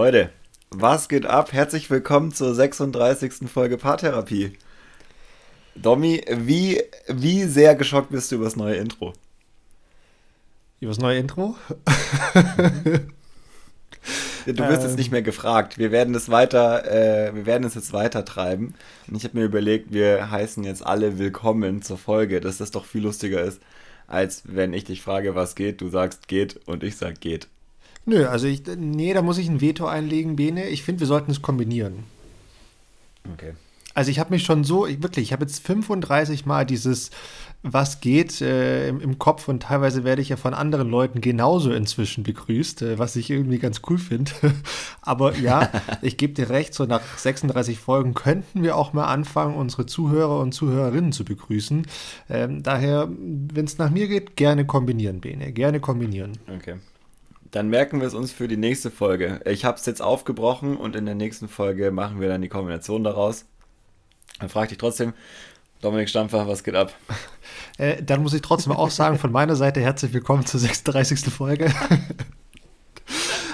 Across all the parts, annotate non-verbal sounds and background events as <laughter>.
Leute, was geht ab? Herzlich willkommen zur 36. Folge Paartherapie. Domi, wie, wie sehr geschockt bist du über das neue Intro? Über das neue Intro? du wirst ähm, jetzt nicht mehr gefragt. Wir werden es weiter, äh, wir werden es jetzt weiter treiben. Und ich habe mir überlegt, wir heißen jetzt alle willkommen zur Folge, dass das doch viel lustiger ist, als wenn ich dich frage, was geht, du sagst geht und ich sag geht. Nö, also ich, nee, da muss ich ein Veto einlegen, Bene. Ich finde, wir sollten es kombinieren. Okay. Also ich habe mich schon so, ich, wirklich, ich habe jetzt 35 Mal dieses Was geht äh, im, im, Kopf und teilweise werde ich ja von anderen Leuten genauso inzwischen begrüßt, äh, was ich irgendwie ganz cool finde. <laughs> Aber ja, <laughs> ich gebe dir recht, so nach 36 Folgen könnten wir auch mal anfangen, unsere Zuhörer und Zuhörerinnen zu begrüßen. Ähm, daher, wenn es nach mir geht, gerne kombinieren, Bene, gerne kombinieren. Okay. Dann merken wir es uns für die nächste Folge. Ich habe es jetzt aufgebrochen und in der nächsten Folge machen wir dann die Kombination daraus. Dann frage ich dich trotzdem, Dominik Stampfer, was geht ab? <laughs> Äh, dann muss ich trotzdem auch sagen, von meiner Seite herzlich willkommen zur 36. Folge. <laughs>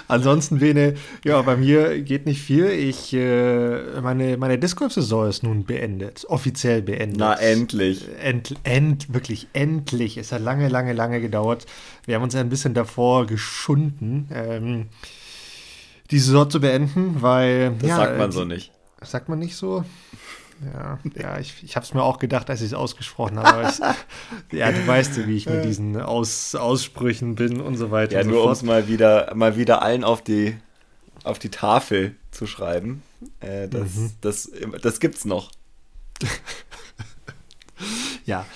Ansonsten, Bene, ja, bei mir geht nicht viel. Ich, äh, meine, meine Disc Golf-Saison ist nun beendet, offiziell beendet. Na, endlich. End, end, wirklich endlich. Es hat lange, lange, lange gedauert. Wir haben uns ein bisschen davor geschunden, ähm, die Saison zu beenden, weil. Das ja, sagt man so nicht. Sagt man nicht so? Ja, ja ich, ich habe es mir auch gedacht, als ich es ausgesprochen habe. Ich, <laughs> ja, du weißt ja, wie ich mit diesen Aus, Aussprüchen bin und so weiter. Ja, nur um es mal wieder, mal wieder allen auf die, auf die Tafel zu schreiben. Äh, das, mhm. das, das gibt's noch. ja,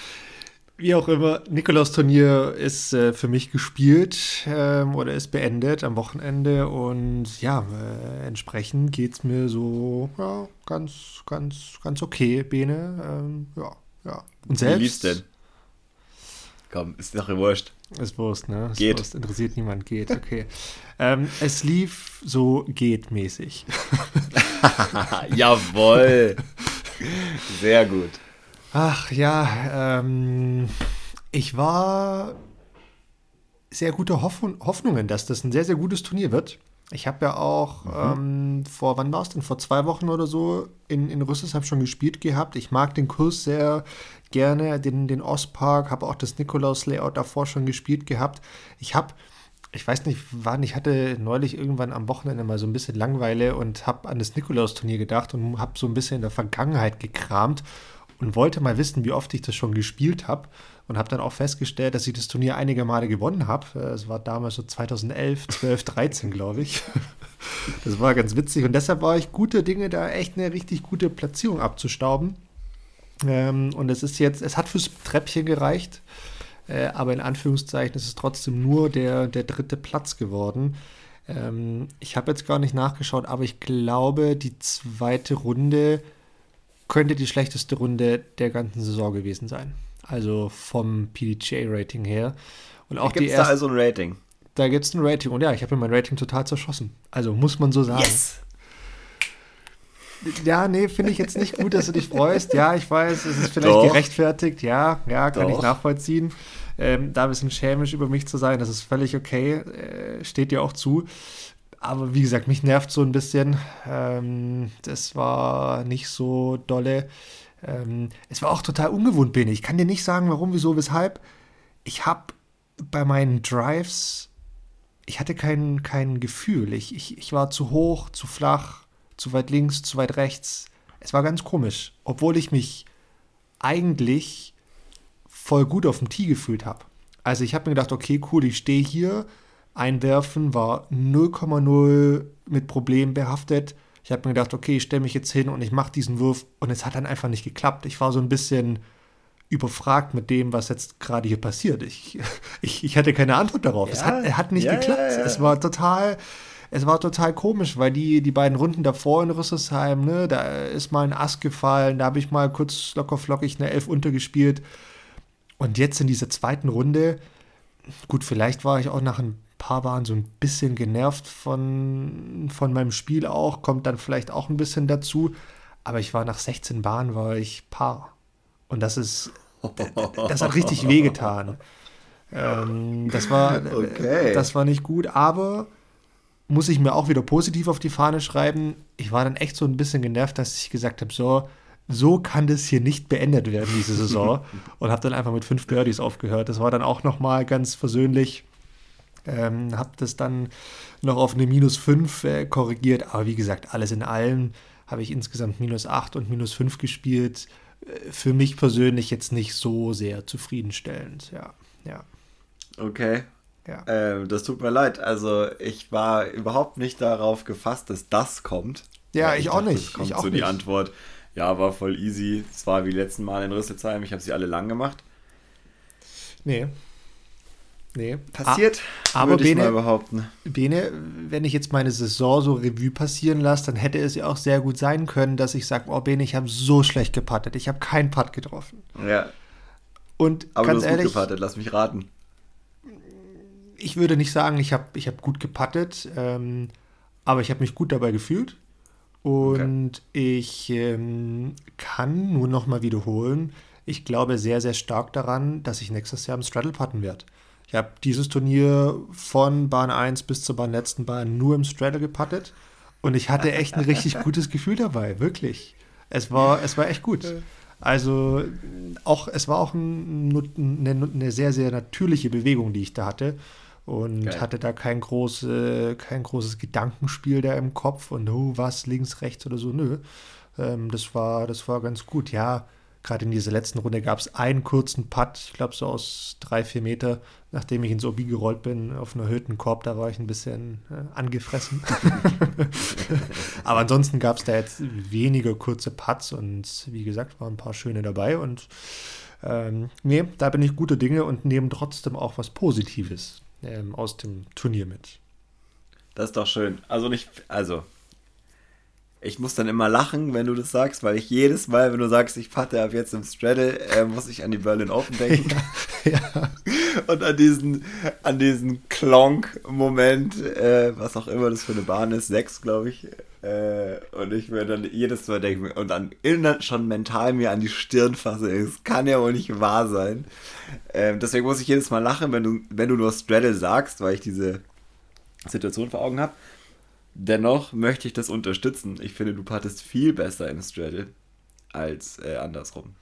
wie auch immer, Nikolaus-Turnier ist äh, für mich gespielt ähm, oder ist beendet am Wochenende und ja, äh, entsprechend geht es mir so ja, ganz, ganz, ganz okay, Bene. Ähm, ja, ja. Und selbst. Wie lief's denn? Komm, ist doch wurscht. Ist Wurst, ne? Ist geht. Wurst, interessiert niemand, geht, okay. <laughs> ähm, es lief so geht mäßig. <laughs> Jawoll. Sehr gut. Ach ja, ähm, ich war sehr gute Hoffn Hoffnungen, dass das ein sehr, sehr gutes Turnier wird. Ich habe ja auch mhm. ähm, vor, wann war es denn? Vor zwei Wochen oder so in, in Rüsselsheim schon gespielt gehabt. Ich mag den Kurs sehr gerne, den, den Ostpark, habe auch das Nikolaus-Layout davor schon gespielt gehabt. Ich habe, ich weiß nicht wann, ich hatte neulich irgendwann am Wochenende mal so ein bisschen Langeweile und habe an das Nikolaus-Turnier gedacht und habe so ein bisschen in der Vergangenheit gekramt und wollte mal wissen, wie oft ich das schon gespielt habe und habe dann auch festgestellt, dass ich das Turnier einige Male gewonnen habe. Äh, es war damals so 2011, 12, 13, glaube ich. <laughs> Das war ganz witzig und deshalb war ich gute Dinge, da echt eine richtig gute Platzierung abzustauben. Ähm, und es ist jetzt, es hat fürs Treppchen gereicht, äh, aber in Anführungszeichen ist es trotzdem nur der, der dritte Platz geworden. Ähm, ich habe jetzt gar nicht nachgeschaut, aber ich glaube, die zweite Runde könnte die schlechteste Runde der ganzen Saison gewesen sein. Also vom PDGA-Rating her. Und auch gibt's die erste, da also ein Rating? Da gibt es ein Rating. Und ja, ich habe mir mein Rating total zerschossen. Also muss man so sagen. Yes! Ja, nee, finde ich jetzt nicht gut, dass du dich freust. Ja, ich weiß, es ist vielleicht Doch. gerechtfertigt. Ja, ja, kann Doch. ich nachvollziehen. Ähm, da ein bisschen schämisch über mich zu sein, das ist völlig okay. Äh, steht dir auch zu. Aber wie gesagt, mich nervt so ein bisschen. Ähm, das war nicht so dolle. Ähm, es war auch total ungewohnt, bin ich. kann dir nicht sagen, warum, wieso, weshalb. Ich habe bei meinen Drives, ich hatte kein, kein Gefühl. Ich, ich, ich war zu hoch, zu flach, zu weit links, zu weit rechts. Es war ganz komisch, obwohl ich mich eigentlich voll gut auf dem Tee gefühlt habe. Also ich habe mir gedacht, okay, cool, ich stehe hier, Einwerfen war 0,0 mit Problemen behaftet. Ich habe mir gedacht, okay, ich stelle mich jetzt hin und ich mache diesen Wurf und es hat dann einfach nicht geklappt. Ich war so ein bisschen überfragt mit dem, was jetzt gerade hier passiert. Ich, <laughs> ich, ich hatte keine Antwort darauf. Ja, es hat, hat nicht ja, geklappt. Ja, es war total, es war total komisch, weil die, die beiden Runden davor in Rüsselsheim, ne, da ist mal ein Ass gefallen, da habe ich mal kurz locker flockig eine Elf untergespielt. Und jetzt in dieser zweiten Runde, gut, vielleicht war ich auch nach ein paar waren so ein bisschen genervt von, von meinem Spiel auch, kommt dann vielleicht auch ein bisschen dazu. Aber ich war nach 16 Bahnen, war ich Paar. Und das ist, das hat richtig <laughs> wehgetan. Ähm, das war, okay. das war nicht gut, aber muss ich mir auch wieder positiv auf die Fahne schreiben. Ich war dann echt so ein bisschen genervt, dass ich gesagt habe, so, so kann das hier nicht beendet werden, diese Saison. <laughs> und habe dann einfach mit fünf Birdies aufgehört. Das war dann auch nochmal ganz versöhnlich. Ähm, habe das dann noch auf eine minus 5 äh, korrigiert. Aber wie gesagt, alles in allem habe ich insgesamt minus 8 und minus 5 gespielt. Äh, für mich persönlich jetzt nicht so sehr zufriedenstellend. Ja, ja. Okay. Ja. Ähm, das tut mir leid. Also ich war überhaupt nicht darauf gefasst, dass das kommt. Ja, ich, ich, auch dachte, nicht. kommt ich auch so nicht. die Antwort. Ja, war voll easy. Es war wie letzten Mal in Rüsselsheim. Ich habe sie alle lang gemacht. Nee, Nee. Passiert, ah, aber Bene, mal behaupten. Bene, wenn ich jetzt meine Saison so Revue passieren lasse, dann hätte es ja auch sehr gut sein können, dass ich sage, oh Bene, ich habe so schlecht gepattet, ich habe keinen Putt getroffen. Ja. Und aber ganz du hast ehrlich, gut gepattet, lass mich raten. Ich würde nicht sagen, ich habe ich hab gut gepattet, ähm, aber ich habe mich gut dabei gefühlt. Und okay. ich ähm, kann nur noch mal wiederholen, ich glaube sehr, sehr stark daran, dass ich nächstes Jahr im Straddle putten werde. Ich habe dieses Turnier von Bahn 1 bis zur Bahn letzten Bahn nur im Straddle gepattet und ich hatte echt ein richtig <laughs> gutes Gefühl dabei, wirklich. Es war, es war echt gut. Also auch, es war auch ein, eine, eine, sehr, sehr natürliche Bewegung, die ich da hatte. Und Geil. hatte da kein, große, kein großes Gedankenspiel da im Kopf und oh, was, links, rechts oder so. Nö. Ähm, das, war, das war ganz gut. Ja, Gerade in dieser letzten Runde gab es einen kurzen Putt, ich glaube so aus drei, vier Meter, nachdem ich ins Obi gerollt bin, auf einem erhöhten Korb, da war ich ein bisschen äh, angefressen. <laughs> Aber ansonsten gab es da jetzt weniger kurze Putts und wie gesagt, waren ein paar schöne dabei und ähm, nee, da bin ich gute Dinge und nehme trotzdem auch was Positives ähm, aus dem Turnier mit. Das ist doch schön. Also nicht, also ich muss dann immer lachen, wenn du das sagst, weil ich jedes Mal, wenn du sagst, ich patte ab jetzt im Straddle, äh, muss ich an die Berlin Open denken. <laughs> Ja, ja. <laughs> Und an diesen, an diesen Klonk-Moment, äh, was auch immer das für eine Bahn ist, sechs, glaube ich. Äh, und ich mir dann jedes Mal denken und dann schon mental mir an die Stirn fasse, es kann ja wohl nicht wahr sein. Ähm, deswegen muss ich jedes Mal lachen, wenn du, wenn du nur Straddle sagst, weil ich diese Situation vor Augen habe. Dennoch möchte ich das unterstützen. Ich finde, du pattest viel besser im Straddle als äh, andersrum.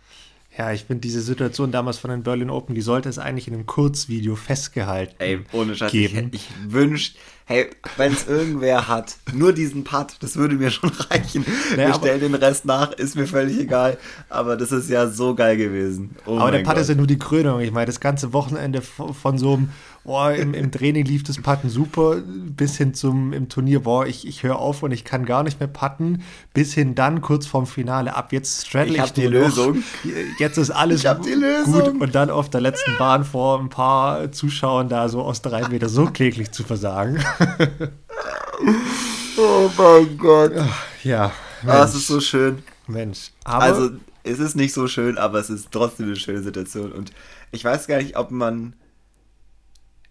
Ja, ich finde diese Situation damals von den Berlin Open, die sollte es eigentlich in einem Kurzvideo festgehalten Ey, ohne Scheiß, geben. Ich, ich wünschte, hey, wenn es irgendwer hat, nur diesen Putt, das würde mir schon reichen. <laughs> Naja, Wir stellen den Rest nach, ist mir völlig egal. Aber das ist ja so geil gewesen. Oh aber der Putt Gott. ist ja nur die Krönung. Ich meine, das ganze Wochenende von so einem boah, im, im Training lief das Putten super, bis hin zum im Turnier, boah, ich, ich höre auf und ich kann gar nicht mehr putten, bis hin dann kurz vorm Finale ab. Jetzt straddle ich, ich die Lösung. Jetzt ist alles gut und dann auf der letzten Bahn vor ein paar Zuschauern da so aus drei Meter so kläglich zu versagen. <laughs> oh mein Gott. Ja. Mensch. Ah, es ist so schön. Mensch. Aber also, es ist nicht so schön, aber es ist trotzdem eine schöne Situation. Und ich weiß gar nicht, ob man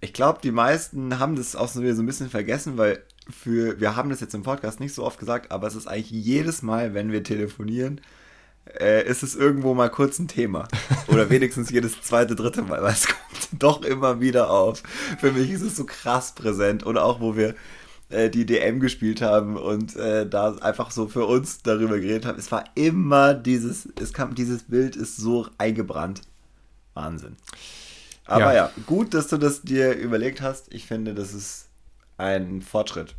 ich glaube, die meisten haben das auch so ein bisschen vergessen, weil für, wir haben das jetzt im Podcast nicht so oft gesagt, aber es ist eigentlich jedes Mal, wenn wir telefonieren, äh, ist es irgendwo mal kurz ein Thema. <laughs> Oder wenigstens jedes zweite, dritte Mal, weil es <laughs> kommt doch immer wieder auf. Für mich ist es so krass präsent. Oder auch, wo wir äh, die DM gespielt haben und äh, da einfach so für uns darüber geredet haben. Es war immer dieses, es kam, dieses Bild ist so eingebrannt. Wahnsinn. Aber ja. ja, gut, dass du das dir überlegt hast. Ich finde, das ist ein Fortschritt.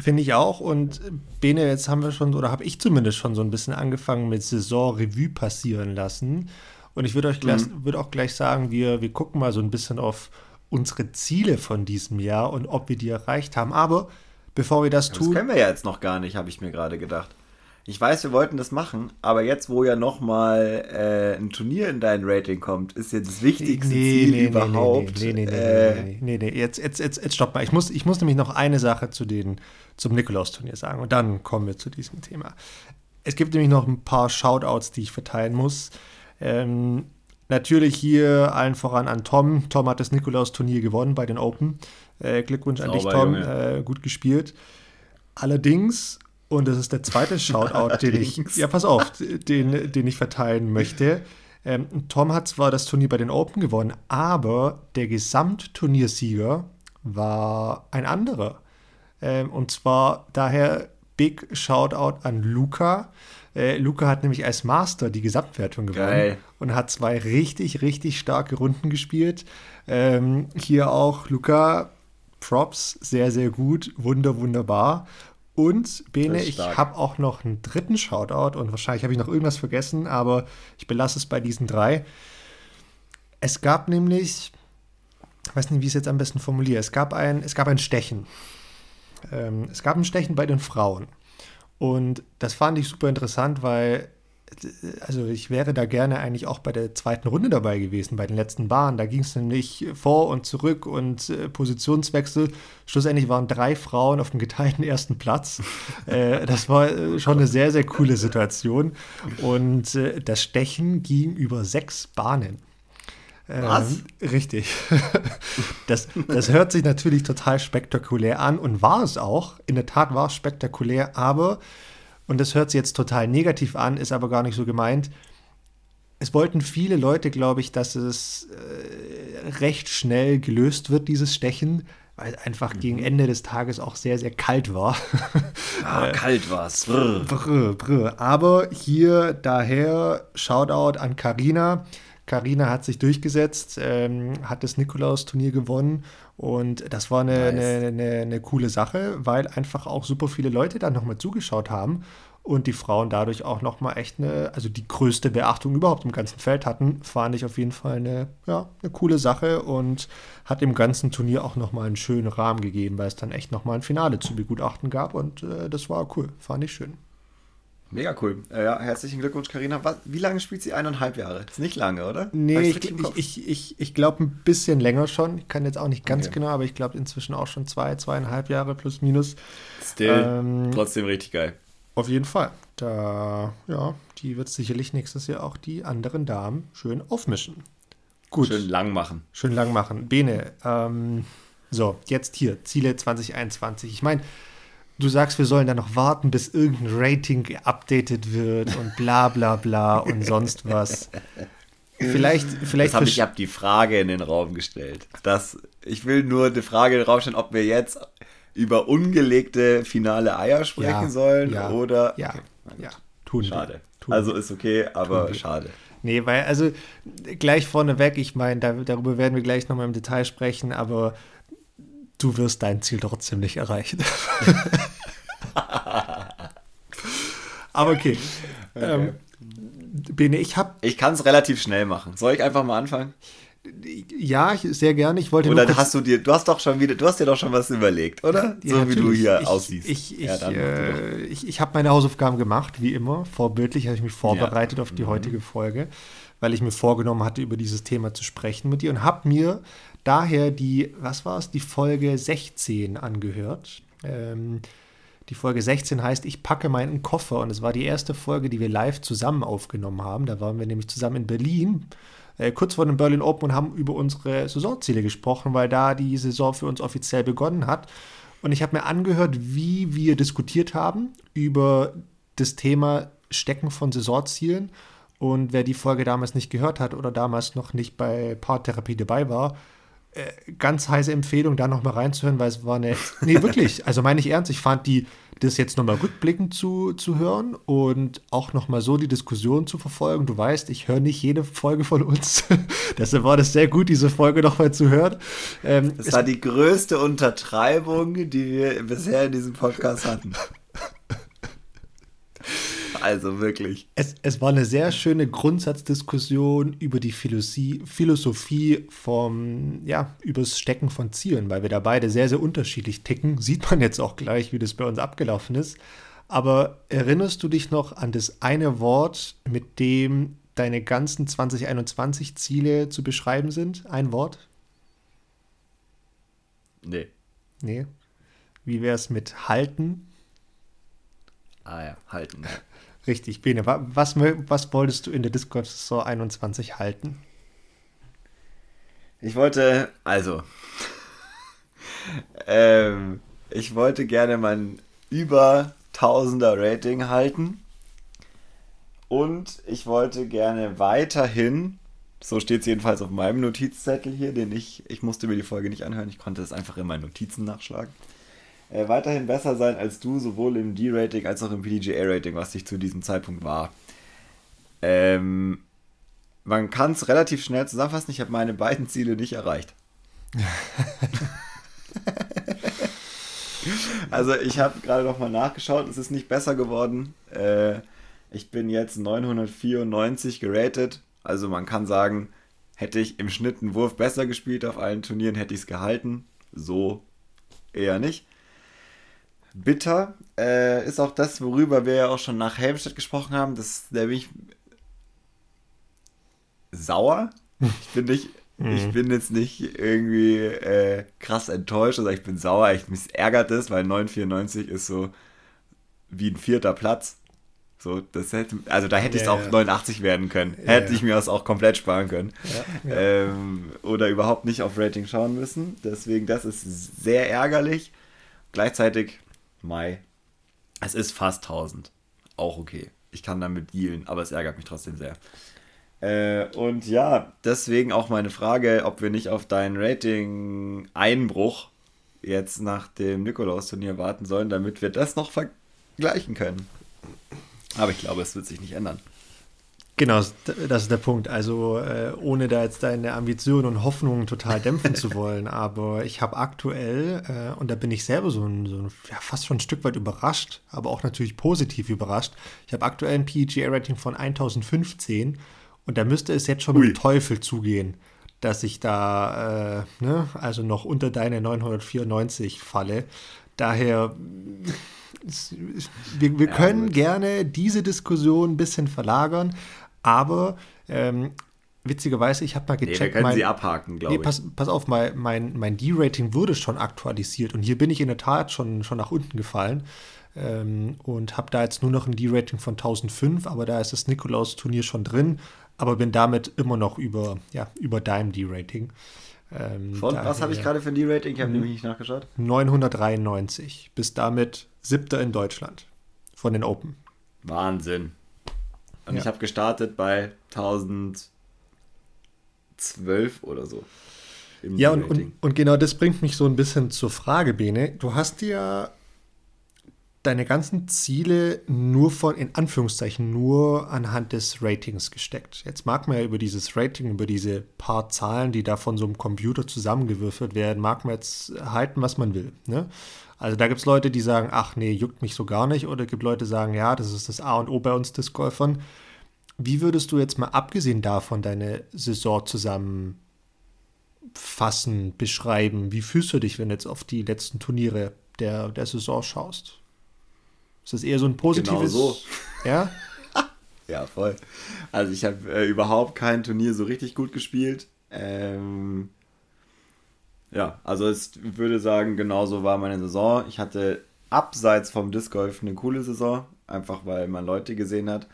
Finde ich auch. Und Bene, jetzt haben wir schon, oder habe ich zumindest schon so ein bisschen angefangen mit Saison-Revue passieren lassen. Und ich würde euch gleich, mhm. würde auch gleich sagen, wir, wir gucken mal so ein bisschen auf unsere Ziele von diesem Jahr und ob wir die erreicht haben. Aber bevor wir das ja, tun. Das können wir ja jetzt noch gar nicht, habe ich mir gerade gedacht. Ich weiß, wir wollten das machen, aber jetzt, wo ja nochmal äh, ein Turnier in dein Rating kommt, ist jetzt das wichtigste nee, Ziel nee, überhaupt. Nee, nee, nee, äh, nee, nee, nee, Jetzt, jetzt, jetzt, jetzt stopp mal. Ich muss, ich muss nämlich noch eine Sache zu den, zum Nikolaus-Turnier sagen und dann kommen wir zu diesem Thema. Es gibt nämlich noch ein paar Shoutouts, die ich verteilen muss. Ähm, natürlich hier allen voran an Tom. Tom hat das Nikolaus-Turnier gewonnen bei den Open. Äh, Glückwunsch Sauber, an dich, Tom. Äh, gut gespielt. Allerdings und das ist der zweite <laughs> Shoutout, den ich, ja, pass auf, den, den ich verteilen möchte. Ähm, Tom hat zwar das Turnier bei den Open gewonnen, aber der Gesamtturniersieger war ein anderer. Ähm, und zwar daher Big Shoutout an Luca. Äh, Luca hat nämlich als Master die Gesamtwertung gewonnen Geil. und hat zwei richtig, richtig starke Runden gespielt. Ähm, hier auch Luca, Props, sehr, sehr gut, wunder, wunderbar. Und Bene, ich habe auch noch einen dritten Shoutout und wahrscheinlich habe ich noch irgendwas vergessen, aber ich belasse es bei diesen drei. Es gab nämlich, ich weiß nicht, wie ich es jetzt am besten formuliere, es gab ein, es gab ein Stechen. Ähm, es gab ein Stechen bei den Frauen. Und das fand ich super interessant, weil also ich wäre da gerne eigentlich auch bei der zweiten Runde dabei gewesen, bei den letzten Bahnen. Da ging es nämlich vor und zurück und äh, Positionswechsel. Schlussendlich waren drei Frauen auf dem geteilten ersten Platz. äh, das war äh, schon eine sehr, sehr coole Situation. Und äh, das Stechen ging über sechs Bahnen. Was? Ähm, richtig. <laughs> Das, das hört sich natürlich total spektakulär an und war es auch. In der Tat war es spektakulär, aber, und das hört sich jetzt total negativ an, ist aber gar nicht so gemeint. Es wollten viele Leute, glaube ich, dass es äh, recht schnell gelöst wird, dieses Stechen, weil einfach mhm. gegen Ende des Tages auch sehr, sehr kalt war. <laughs> Ah, kalt war es. Aber hier daher Shoutout an Karina Karina hat sich durchgesetzt, ähm, hat das Nikolaus-Turnier gewonnen und das war eine, nice. eine, eine, eine, coole Sache, weil einfach auch super viele Leute dann nochmal zugeschaut haben und die Frauen dadurch auch nochmal echt eine, also die größte Beachtung überhaupt im ganzen Feld hatten, fand ich auf jeden Fall eine, ja, eine coole Sache und hat dem ganzen Turnier auch nochmal einen schönen Rahmen gegeben, weil es dann echt nochmal ein Finale zu begutachten gab und äh, das war cool, fand ich schön. Mega cool. Äh, ja, herzlichen Glückwunsch, Karina. Wie lange spielt sie? Eineinhalb Jahre. Ist nicht lange, oder? Nee, ich, ich, ich, ich, ich glaube ein bisschen länger schon. Ich kann jetzt auch nicht ganz okay. genau, aber ich glaube inzwischen auch schon zwei, zweieinhalb Jahre plus minus. Still. Ähm, trotzdem richtig geil. Auf jeden Fall. Da, ja, die wird sicherlich nächstes Jahr auch die anderen Damen schön aufmischen. Gut. Schön lang machen. Schön lang machen. Bene, ähm, so, jetzt hier, Ziele 2021. Ich meine, du sagst, wir sollen dann noch warten, bis irgendein Rating geupdatet wird und bla bla bla und sonst was. Vielleicht, vielleicht. Das hab ich habe die Frage in den Raum gestellt. Das, ich will nur die Frage in den Raum stellen, ob wir jetzt über ungelegte finale Eier sprechen ja, sollen ja, oder. Ja, okay, ja, tun Schade. Tun also ist okay, aber schade. Nee, weil, also gleich vorneweg, ich meine, da, darüber werden wir gleich nochmal im Detail sprechen, aber du wirst dein Ziel trotzdem nicht erreichen. <laughs> Aber okay. okay. Ähm, Bene, ich habe. Ich kann es relativ schnell machen. Soll ich einfach mal anfangen? Ja, sehr gerne. Ich wollte oder hast du dir, du hast doch schon wieder, du hast dir doch schon was überlegt, oder? Ja, so wie du hier ich, aussiehst. Ich, ich, ja, äh, ich, ich habe meine Hausaufgaben gemacht, wie immer. Vorbildlich habe ich mich vorbereitet ja. auf die mhm. heutige Folge, weil ich mir vorgenommen hatte, über dieses Thema zu sprechen mit dir und habe mir daher die, was war es, die Folge 16 angehört. Ähm, die Folge 16 heißt Ich packe meinen Koffer und es war die erste Folge, die wir live zusammen aufgenommen haben. Da waren wir nämlich zusammen in Berlin, äh, kurz vor dem Berlin Open und haben über unsere Saisonziele gesprochen, weil da die Saison für uns offiziell begonnen hat. Und ich habe mir angehört, wie wir diskutiert haben über das Thema Stecken von Saisonzielen. Und wer die Folge damals nicht gehört hat oder damals noch nicht bei Paartherapie dabei war, ganz heiße Empfehlung, da nochmal reinzuhören, weil es war eine. Nee, wirklich. <laughs> Also meine ich ernst, ich fand die, das jetzt nochmal rückblickend zu, zu hören und auch nochmal so die Diskussion zu verfolgen. Du weißt, ich höre nicht jede Folge von uns. <laughs> Deshalb war das sehr gut, diese Folge nochmal zu hören. Ähm, das war die größte Untertreibung, die wir bisher in diesem Podcast hatten. Also wirklich. Es, es war eine sehr schöne Grundsatzdiskussion über die Philosophie, Philosophie vom, ja, übers Stecken von Zielen, weil wir da beide sehr, sehr unterschiedlich ticken. Sieht man jetzt auch gleich, wie das bei uns abgelaufen ist. Aber erinnerst du dich noch an das eine Wort, mit dem deine ganzen 2021 Ziele zu beschreiben sind? Ein Wort? Nee. Nee. Wie wäre es mit halten? Ah ja, halten. Richtig, Bene. Was, was wolltest du in der Discord-Saison 21 halten? Ich wollte, also, <laughs> ähm, ich wollte gerne mein über 1000er Rating halten. Und ich wollte gerne weiterhin, so steht es jedenfalls auf meinem Notizzettel hier, den ich, ich musste mir die Folge nicht anhören, ich konnte es einfach in meinen Notizen nachschlagen. Äh, weiterhin besser sein als du, sowohl im D-Rating als auch im PDGA-Rating, was ich zu diesem Zeitpunkt war. Ähm, man kann es relativ schnell zusammenfassen. Ich habe meine beiden Ziele nicht erreicht. <laughs> also ich habe gerade noch mal nachgeschaut. Es ist nicht besser geworden. Äh, ich bin jetzt 994 geratet. Also man kann sagen, hätte ich im Schnitt einen Wurf besser gespielt auf allen Turnieren, hätte ich es gehalten. So eher nicht. Bitter äh, ist auch das, worüber wir ja auch schon nach Helmstedt gesprochen haben. Das, da bin ich sauer. Ich bin nicht, <laughs> ich mhm. bin jetzt nicht irgendwie äh, krass enttäuscht, also ich bin sauer, ich, mich ärgert es, weil 994 ist so wie ein vierter Platz. So, das hätte, also da hätte ja, es auch ja. 89 werden können. Ja, hätte ich mir das auch komplett sparen können. Ähm, oder überhaupt nicht auf Rating schauen müssen. Deswegen, das ist sehr ärgerlich. Gleichzeitig, Mai, es ist fast 1000. Auch okay. Ich kann damit dealen, aber es ärgert mich trotzdem sehr. Äh, und ja, deswegen auch meine Frage, ob wir nicht auf deinen Rating-Einbruch jetzt nach dem Nikolaus-Turnier warten sollen, damit wir das noch vergleichen können. Aber ich glaube, es wird sich nicht ändern. Genau, das ist der Punkt. Also äh, ohne da jetzt deine Ambitionen und Hoffnungen total dämpfen zu <laughs> wollen, aber ich habe aktuell, äh, und da bin ich selber so, ein, so ein, ja, fast schon ein Stück weit überrascht, aber auch natürlich positiv überrascht. Ich habe aktuell ein PGA-Rating von 1015 und da müsste es jetzt schon Ui. mit Teufel zugehen, dass ich da, äh, ne, also noch unter deine 994 falle. Daher, wir, wir ja, können gut. gerne diese Diskussion ein bisschen verlagern, aber ähm, witzigerweise, ich habe mal gecheckt. Nee, wir können mein, sie abhaken, glaube nee, ich. Pass, pass auf, mein, mein, mein D-Rating wurde schon aktualisiert und hier bin ich in der Tat schon, schon nach unten gefallen. Ähm, und habe da jetzt nur noch ein D-Rating von 1005, aber da ist das Nikolaus-Turnier schon drin aber bin damit immer noch über, ja, über deinem D-Rating. Ähm, Von was habe ich gerade für ein D-Rating? Ich habe nämlich nicht nachgeschaut. 993. Bis damit siebter in Deutschland von den Open. Wahnsinn. Und ja. ich habe gestartet bei 1012 oder so. Ja, und, und, und, genau das bringt mich so ein bisschen zur Frage, Bene. Du hast dir deine ganzen Ziele nur von, in Anführungszeichen, nur anhand des Ratings gesteckt. Jetzt mag man ja über dieses Rating, über diese paar Zahlen, die da von so einem Computer zusammengewürfelt werden, mag man jetzt halten, was man will. Ne? Also da gibt es Leute, die sagen, ach nee, juckt mich so gar nicht. Oder gibt Leute, die sagen, ja, das ist das A und O bei uns Disc Golfern. Wie würdest du jetzt mal abgesehen davon deine Saison zusammenfassen, beschreiben? Wie fühlst du dich, wenn du jetzt auf die letzten Turniere der, der Saison schaust? Ist das eher so ein positives? Genau so. Ja? <laughs> ja, voll. Also ich habe äh, überhaupt kein Turnier so richtig gut gespielt. Ähm, ja, also ich würde sagen, genauso war meine Saison. Ich hatte abseits vom Disc Golf eine coole Saison, einfach weil man Leute gesehen hat.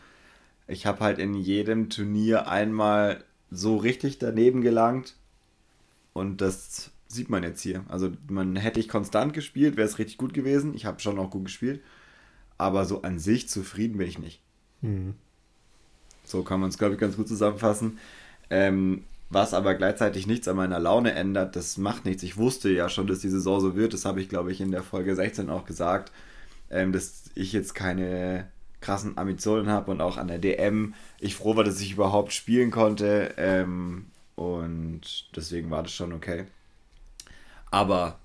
Ich habe halt in jedem Turnier einmal so richtig daneben gelangt und das sieht man jetzt hier. Also man hätte ich konstant gespielt, wäre es richtig gut gewesen. Ich habe schon auch gut gespielt aber so an sich zufrieden bin ich nicht. Mhm. So kann man es, glaube ich, ganz gut zusammenfassen. Ähm, was aber gleichzeitig nichts an meiner Laune ändert, das macht nichts. Ich wusste ja schon, dass die Saison so wird. Das habe ich, glaube ich, in der Folge 16 auch gesagt, ähm, dass ich jetzt keine krassen Ambitionen habe und auch an der DM ich froh war, dass ich überhaupt spielen konnte. Ähm, und deswegen war das schon okay. Aber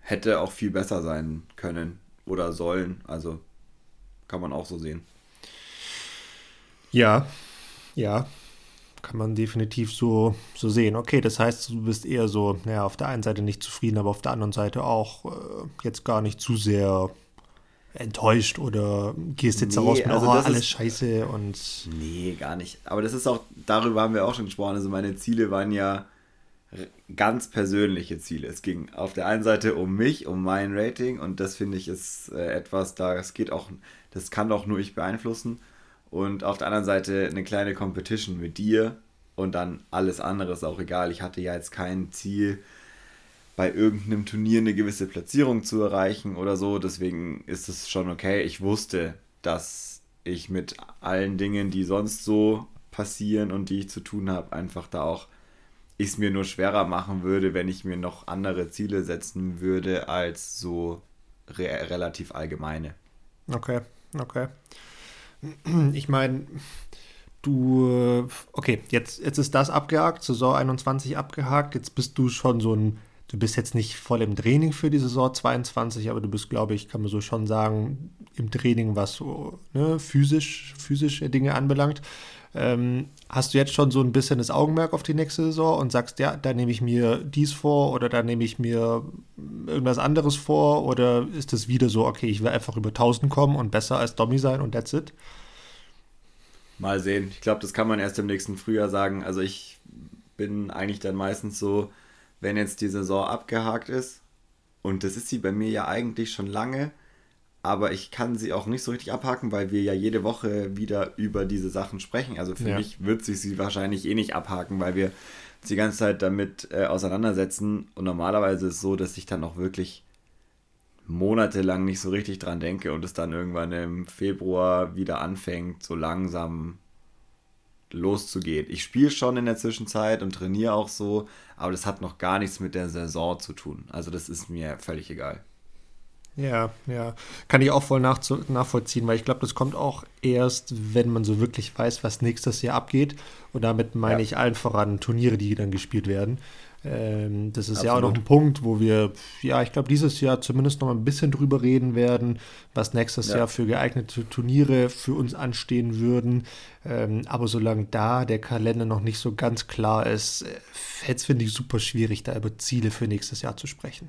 hätte auch viel besser sein können oder sollen. Also kann man auch so sehen. Ja, ja, kann man definitiv so, so sehen. Okay, das heißt, du bist eher so, naja, auf der einen Seite nicht zufrieden, aber auf der anderen Seite auch äh, jetzt gar nicht zu sehr enttäuscht oder gehst jetzt nee, raus mit, also oh, alles ist, scheiße und. Nee, gar nicht. Aber das ist auch, darüber haben wir auch schon gesprochen. Also meine Ziele waren ja ganz persönliche Ziele. Es ging auf der einen Seite um mich, um mein Rating und das finde ich ist äh, etwas, da es geht auch, das kann auch nur ich beeinflussen. Und auf der anderen Seite eine kleine Competition mit dir und dann alles andere ist auch egal. Ich hatte ja jetzt kein Ziel, bei irgendeinem Turnier eine gewisse Platzierung zu erreichen oder so. Deswegen ist es schon okay. Ich wusste, dass ich mit allen Dingen, die sonst so passieren und die ich zu tun habe, einfach da auch ich es mir nur schwerer machen würde, wenn ich mir noch andere Ziele setzen würde als so re relativ allgemeine. Okay, okay. Ich meine, du, okay, jetzt, jetzt ist das abgehakt, Saison 21 abgehakt, jetzt bist du schon so ein, du bist jetzt nicht voll im Training für die Saison 22, aber du bist, glaube ich, kann man so schon sagen, im Training, was so ne, physisch, physische Dinge anbelangt. Ähm, hast du jetzt schon so ein bisschen das Augenmerk auf die nächste Saison und sagst, ja, da nehme ich mir dies vor oder da nehme ich mir irgendwas anderes vor oder ist es wieder so, okay, ich will einfach über 1000 kommen und besser als Dommy sein und that's it? Mal sehen. Ich glaube, das kann man erst im nächsten Frühjahr sagen. Also ich bin eigentlich dann meistens so, wenn jetzt die Saison abgehakt ist, und das ist sie bei mir ja eigentlich schon lange, aber ich kann sie auch nicht so richtig abhaken, weil wir ja jede Woche wieder über diese Sachen sprechen. Also für ja. mich wird sich sie wahrscheinlich eh nicht abhaken, weil wir uns die ganze Zeit damit äh, auseinandersetzen. Und normalerweise ist es so, dass ich dann auch wirklich monatelang nicht so richtig dran denke und es dann irgendwann im Februar wieder anfängt, so langsam loszugehen. Ich spiele schon in der Zwischenzeit und trainiere auch so, aber das hat noch gar nichts mit der Saison zu tun. Also das ist mir völlig egal. Ja, ja. Kann ich auch voll nachvollziehen, weil ich glaube, das kommt auch erst, wenn man so wirklich weiß, was nächstes Jahr abgeht. Und damit meine ja. ich allen voran Turniere, die dann gespielt werden. Ähm, das ist Absolut. ja auch noch ein Punkt, wo wir, ja, ich glaube, dieses Jahr zumindest noch mal ein bisschen drüber reden werden, was nächstes ja. Jahr für geeignete Turniere für uns anstehen würden. Ähm, aber solange da der Kalender noch nicht so ganz klar ist, äh, fällt es, finde ich, super schwierig, da über Ziele für nächstes Jahr zu sprechen.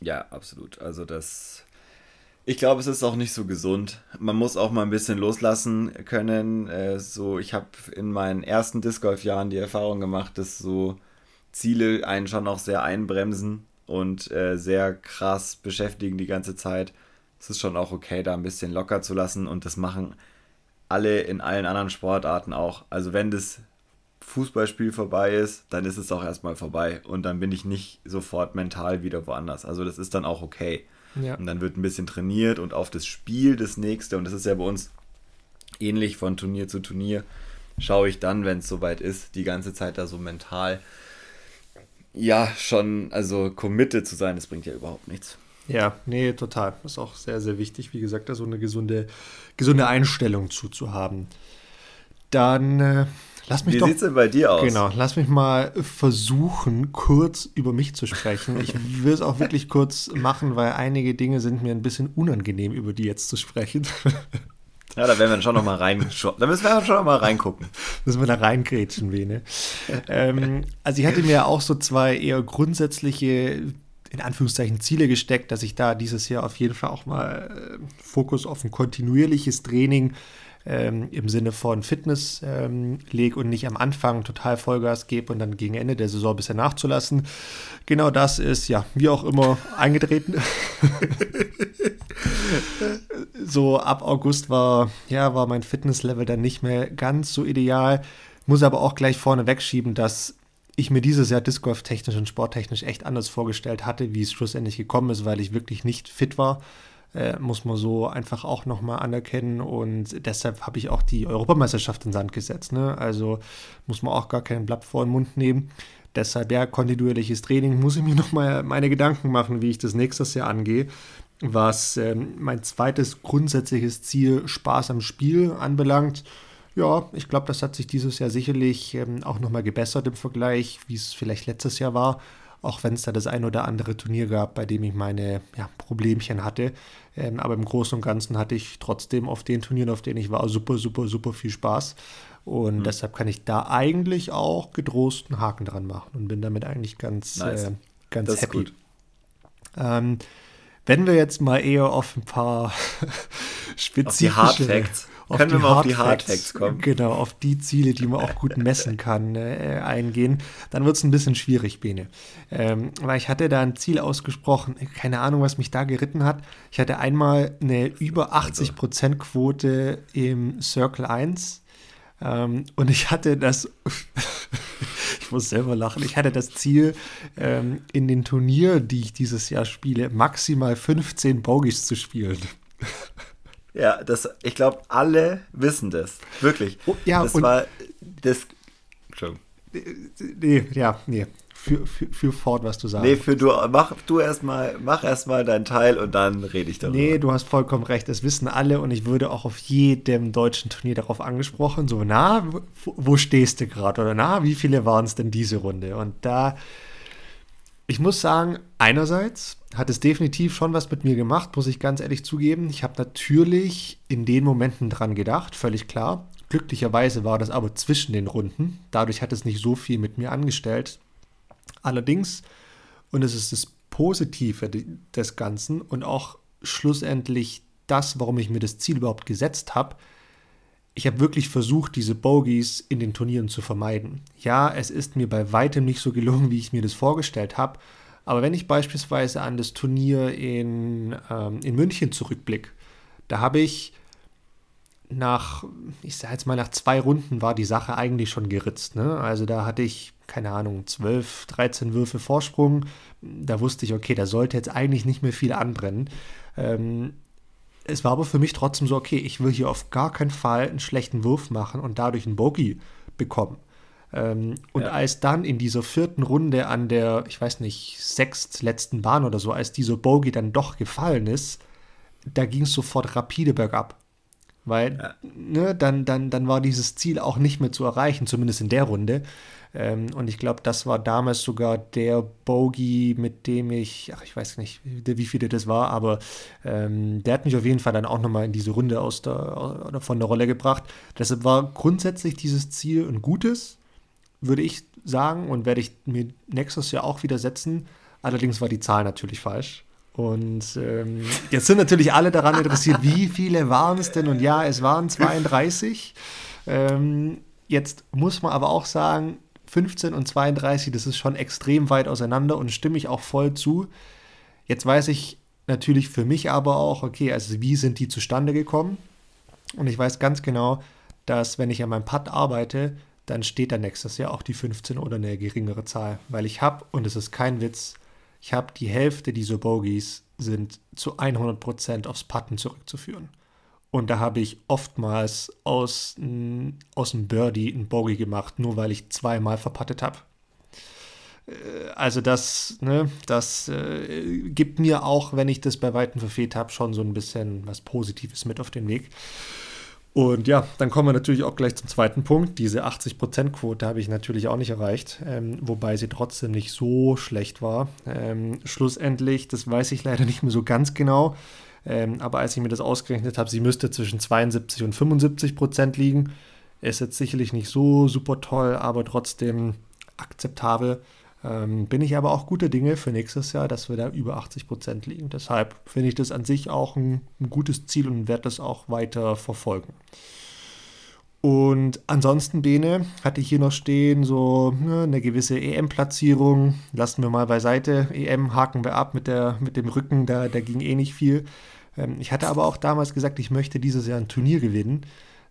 Ja, absolut. Also das. Ich glaube, es ist auch nicht so gesund. Man muss auch mal ein bisschen loslassen können. Äh, so, ich habe in meinen ersten Disc Golf Jahren die Erfahrung gemacht, dass so Ziele einen schon auch sehr einbremsen und äh, sehr krass beschäftigen die ganze Zeit. Es ist schon auch okay, da ein bisschen locker zu lassen und das machen alle in allen anderen Sportarten auch. Also wenn das Fußballspiel vorbei ist, dann ist es auch erstmal vorbei und dann bin ich nicht sofort mental wieder woanders. Also das ist dann auch okay. Ja. Und dann wird ein bisschen trainiert und auf das Spiel das nächste, und das ist ja bei uns ähnlich von Turnier zu Turnier, schaue ich dann, wenn es soweit ist, die ganze Zeit da so mental, ja, schon, also committed zu sein, das bringt ja überhaupt nichts. Ja, nee, total. Das ist auch sehr, sehr wichtig, wie gesagt, da so eine gesunde, gesunde Einstellung zuzuhaben. Dann äh, Lass mich Wie doch, sieht es denn bei dir aus? Genau, lass mich mal versuchen, kurz über mich zu sprechen. Ich will es auch wirklich kurz machen, weil einige Dinge sind mir ein bisschen unangenehm, über die jetzt zu sprechen. Ja, da werden wir schon noch mal rein, da müssen wir schon noch mal reingucken. Müssen wir da reingrätschen, Bene. ähm, also ich hatte mir auch so zwei eher grundsätzliche in Anführungszeichen Ziele gesteckt, dass ich da dieses Jahr auf jeden Fall auch mal äh, Fokus auf ein kontinuierliches Training ähm, im Sinne von Fitness ähm, lege und nicht am Anfang total Vollgas gebe und dann gegen Ende der Saison ein bisschen nachzulassen. Genau das ist ja wie auch immer eingetreten. <laughs> so ab August war, ja, war mein Fitnesslevel dann nicht mehr ganz so ideal. Muss aber auch gleich vorne wegschieben, dass ich mir dieses Jahr Disc Golf technisch und sporttechnisch echt anders vorgestellt hatte, wie es schlussendlich gekommen ist, weil ich wirklich nicht fit war äh, muss man so einfach auch nochmal anerkennen. Und deshalb habe ich auch die Europameisterschaft in Sand gesetzt. Ne? Also muss man auch gar kein Blatt vor den Mund nehmen. Deshalb, ja, kontinuierliches Training, muss ich mir nochmal meine Gedanken machen, wie ich das nächstes Jahr angehe. Was ähm, mein zweites grundsätzliches Ziel, Spaß am Spiel, anbelangt. Ja, ich glaube, das hat sich dieses Jahr sicherlich ähm, auch nochmal gebessert im Vergleich, wie es vielleicht letztes Jahr war auch wenn es da das ein oder andere Turnier gab, bei dem ich meine ja, Problemchen hatte. Ähm, aber im Großen und Ganzen hatte ich trotzdem auf den Turnieren, auf denen ich war, super, super, super viel Spaß. Und mhm. deshalb kann ich da eigentlich auch getrost einen Haken dran machen und bin damit eigentlich ganz, nice. äh, ganz das happy. Ähm, wenn wir jetzt mal eher auf ein paar spezifische... <laughs> Auf die Hard Facts auf Können wir mal auf die Hard Facts kommen? Genau, auf die Ziele, die man auch gut messen kann, äh, eingehen. Dann wird es ein bisschen schwierig, Bene. Ähm, weil ich hatte da ein Ziel ausgesprochen, keine Ahnung, was mich da geritten hat. Ich hatte einmal eine über 80% Quote im Circle 1 ähm, und ich hatte das, <laughs> ich muss selber lachen, ich hatte das Ziel, ähm, in den Turnier, die ich dieses Jahr spiele, maximal 15 Bogies zu spielen. Ja, das, ich glaube, alle wissen das. Wirklich. Oh, ja, das war das. Entschuldigung. nee, ja, nee. Für, für, für fort, was du sagst. Nee, für du, mach du erstmal, mach erstmal deinen Teil und dann rede ich darüber. Nee, du hast vollkommen recht, das wissen alle und ich würde auch auf jedem deutschen Turnier darauf angesprochen, so, na, wo, wo stehst du gerade? Oder na, wie viele waren es denn diese Runde? Und da, ich muss sagen, einerseits hat es definitiv schon was mit mir gemacht, muss ich ganz ehrlich zugeben. Ich habe natürlich in den Momenten dran gedacht, völlig klar. Glücklicherweise war das aber zwischen den Runden. Dadurch hat es nicht so viel mit mir angestellt. Allerdings, und es ist das Positive des Ganzen und auch schlussendlich das, warum ich mir das Ziel überhaupt gesetzt habe, ich habe wirklich versucht, diese Bogies in den Turnieren zu vermeiden. Ja, es ist mir bei weitem nicht so gelungen, wie ich mir das vorgestellt habe. Aber wenn ich beispielsweise an das Turnier in, ähm, in München zurückblicke, da habe ich nach, ich sage jetzt mal, nach zwei Runden war die Sache eigentlich schon geritzt. Ne? Also da hatte ich, keine Ahnung, 12, 13 Würfe Vorsprung. Da wusste ich, okay, da sollte jetzt eigentlich nicht mehr viel anbrennen. Ähm, es war aber für mich trotzdem so, okay, ich will hier auf gar keinen Fall einen schlechten Wurf machen und dadurch einen Bogey bekommen. Ähm, und ja. als dann in dieser vierten Runde an der, ich weiß nicht, sechstletzten Bahn oder so, als dieser Bogey dann doch gefallen ist, da ging es sofort rapide bergab. Weil ja. ne, dann, dann, dann war dieses Ziel auch nicht mehr zu erreichen, zumindest in der Runde. Ähm, und ich glaube, das war damals sogar der Bogey, mit dem ich, ach, ich weiß nicht, wie viele das war, aber ähm, der hat mich auf jeden Fall dann auch nochmal in diese Runde aus der, oder von der Rolle gebracht. Deshalb war grundsätzlich dieses Ziel ein gutes, würde ich sagen, und werde ich mir nächstes Jahr auch wieder setzen. Allerdings war die Zahl natürlich falsch. Und ähm, jetzt sind natürlich alle daran interessiert, wie viele waren es denn? Und ja, es waren 32. Ähm, jetzt muss man aber auch sagen, 15 und 32, das ist schon extrem weit auseinander und stimme ich auch voll zu. Jetzt weiß ich natürlich für mich aber auch, okay, also wie sind die zustande gekommen? Und ich weiß ganz genau, dass wenn ich an meinem Putt arbeite, dann steht da nächstes Jahr auch die 15 oder eine geringere Zahl. Weil ich habe, und es ist kein Witz, ich habe die Hälfte dieser Bogies sind zu 100% aufs Putten zurückzuführen. Und da habe ich oftmals aus, aus dem Birdie ein Bogey gemacht, nur weil ich zweimal verpattet habe. Äh, also das, ne, das äh, gibt mir auch, wenn ich das bei Weitem verfehlt habe, schon so ein bisschen was Positives mit auf den Weg. Und ja, dann kommen wir natürlich auch gleich zum zweiten Punkt. Diese 80%-Quote habe ich natürlich auch nicht erreicht, ähm, wobei sie trotzdem nicht so schlecht war. Ähm, schlussendlich, das weiß ich leider nicht mehr so ganz genau, ähm, aber als ich mir das ausgerechnet habe, sie müsste zwischen 72 und 75 Prozent liegen. Ist jetzt sicherlich nicht so super toll, aber trotzdem akzeptabel. Ähm, bin ich aber auch guter Dinge für nächstes Jahr, dass wir da über 80 Prozent liegen. Deshalb finde ich das an sich auch ein, ein gutes Ziel und werde das auch weiter verfolgen. Und ansonsten, Bene, hatte ich hier noch stehen, so ne, eine gewisse EM-Platzierung. Lassen wir mal beiseite. EM haken wir ab mit, der, mit dem Rücken, da, da ging eh nicht viel. Ähm, ich hatte aber auch damals gesagt, ich möchte dieses Jahr ein Turnier gewinnen.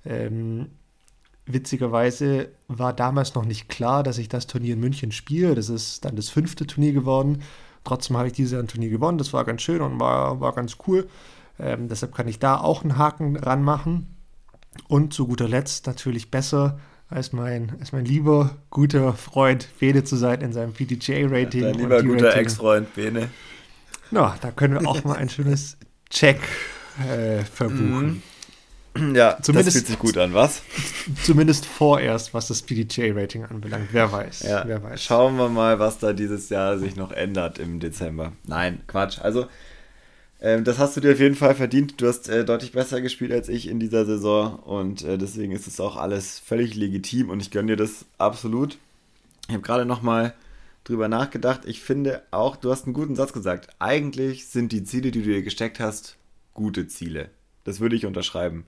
Ähm, Witzigerweise war damals noch nicht klar, dass ich das Turnier in München spiele. Das ist dann das fünfte Turnier geworden. Trotzdem habe ich dieses Jahr ein Turnier gewonnen. Das war ganz schön und war, war ganz cool. Ähm, deshalb kann ich da auch einen Haken ranmachen. Und zu guter Letzt natürlich besser als mein, als mein lieber, guter Freund Bene zu sein in seinem PDJ-Rating. Dein lieber, guter Ex-Freund Bene. Na, da können wir auch mal ein schönes Check äh, verbuchen. <clears throat> Ja, zumindest, das fühlt sich gut an, was? <laughs> Zumindest vorerst, was das PDJ-Rating anbelangt. Wer weiß, ja. wer weiß. Schauen wir mal, was da dieses Jahr sich noch ändert im Dezember. Nein, Quatsch. Also, ähm, das hast du dir auf jeden Fall verdient. Du hast äh, deutlich besser gespielt als ich in dieser Saison und äh, deswegen ist es auch alles völlig legitim und ich gönne dir das absolut. Ich habe gerade noch mal drüber nachgedacht. Ich finde auch, du hast einen guten Satz gesagt. Eigentlich sind die Ziele, die du dir gesteckt hast, gute Ziele. Das würde ich unterschreiben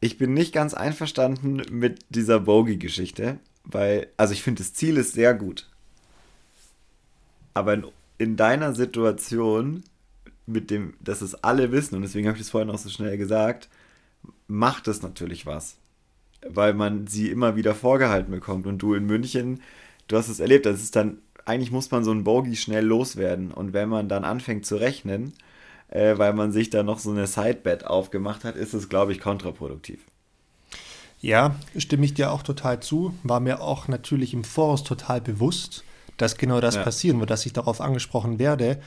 ich bin nicht ganz einverstanden mit dieser Bogey-Geschichte, weil, also ich finde, das Ziel ist sehr gut. Aber in, in, deiner Situation, mit dem, dass es alle wissen, und deswegen habe ich es vorhin auch so schnell gesagt, macht es natürlich was. Weil man sie immer wieder vorgehalten bekommt. Und du in München, du hast es erlebt, das ist dann, eigentlich muss man so ein Bogey schnell loswerden. Und wenn man dann anfängt zu rechnen, äh, weil man sich da noch so eine Sidebet aufgemacht hat, ist es, glaube ich, kontraproduktiv. Ja, stimme ich dir auch total zu. War mir auch natürlich im Voraus total bewusst, dass genau das ja. passieren wird, dass ich darauf angesprochen werde.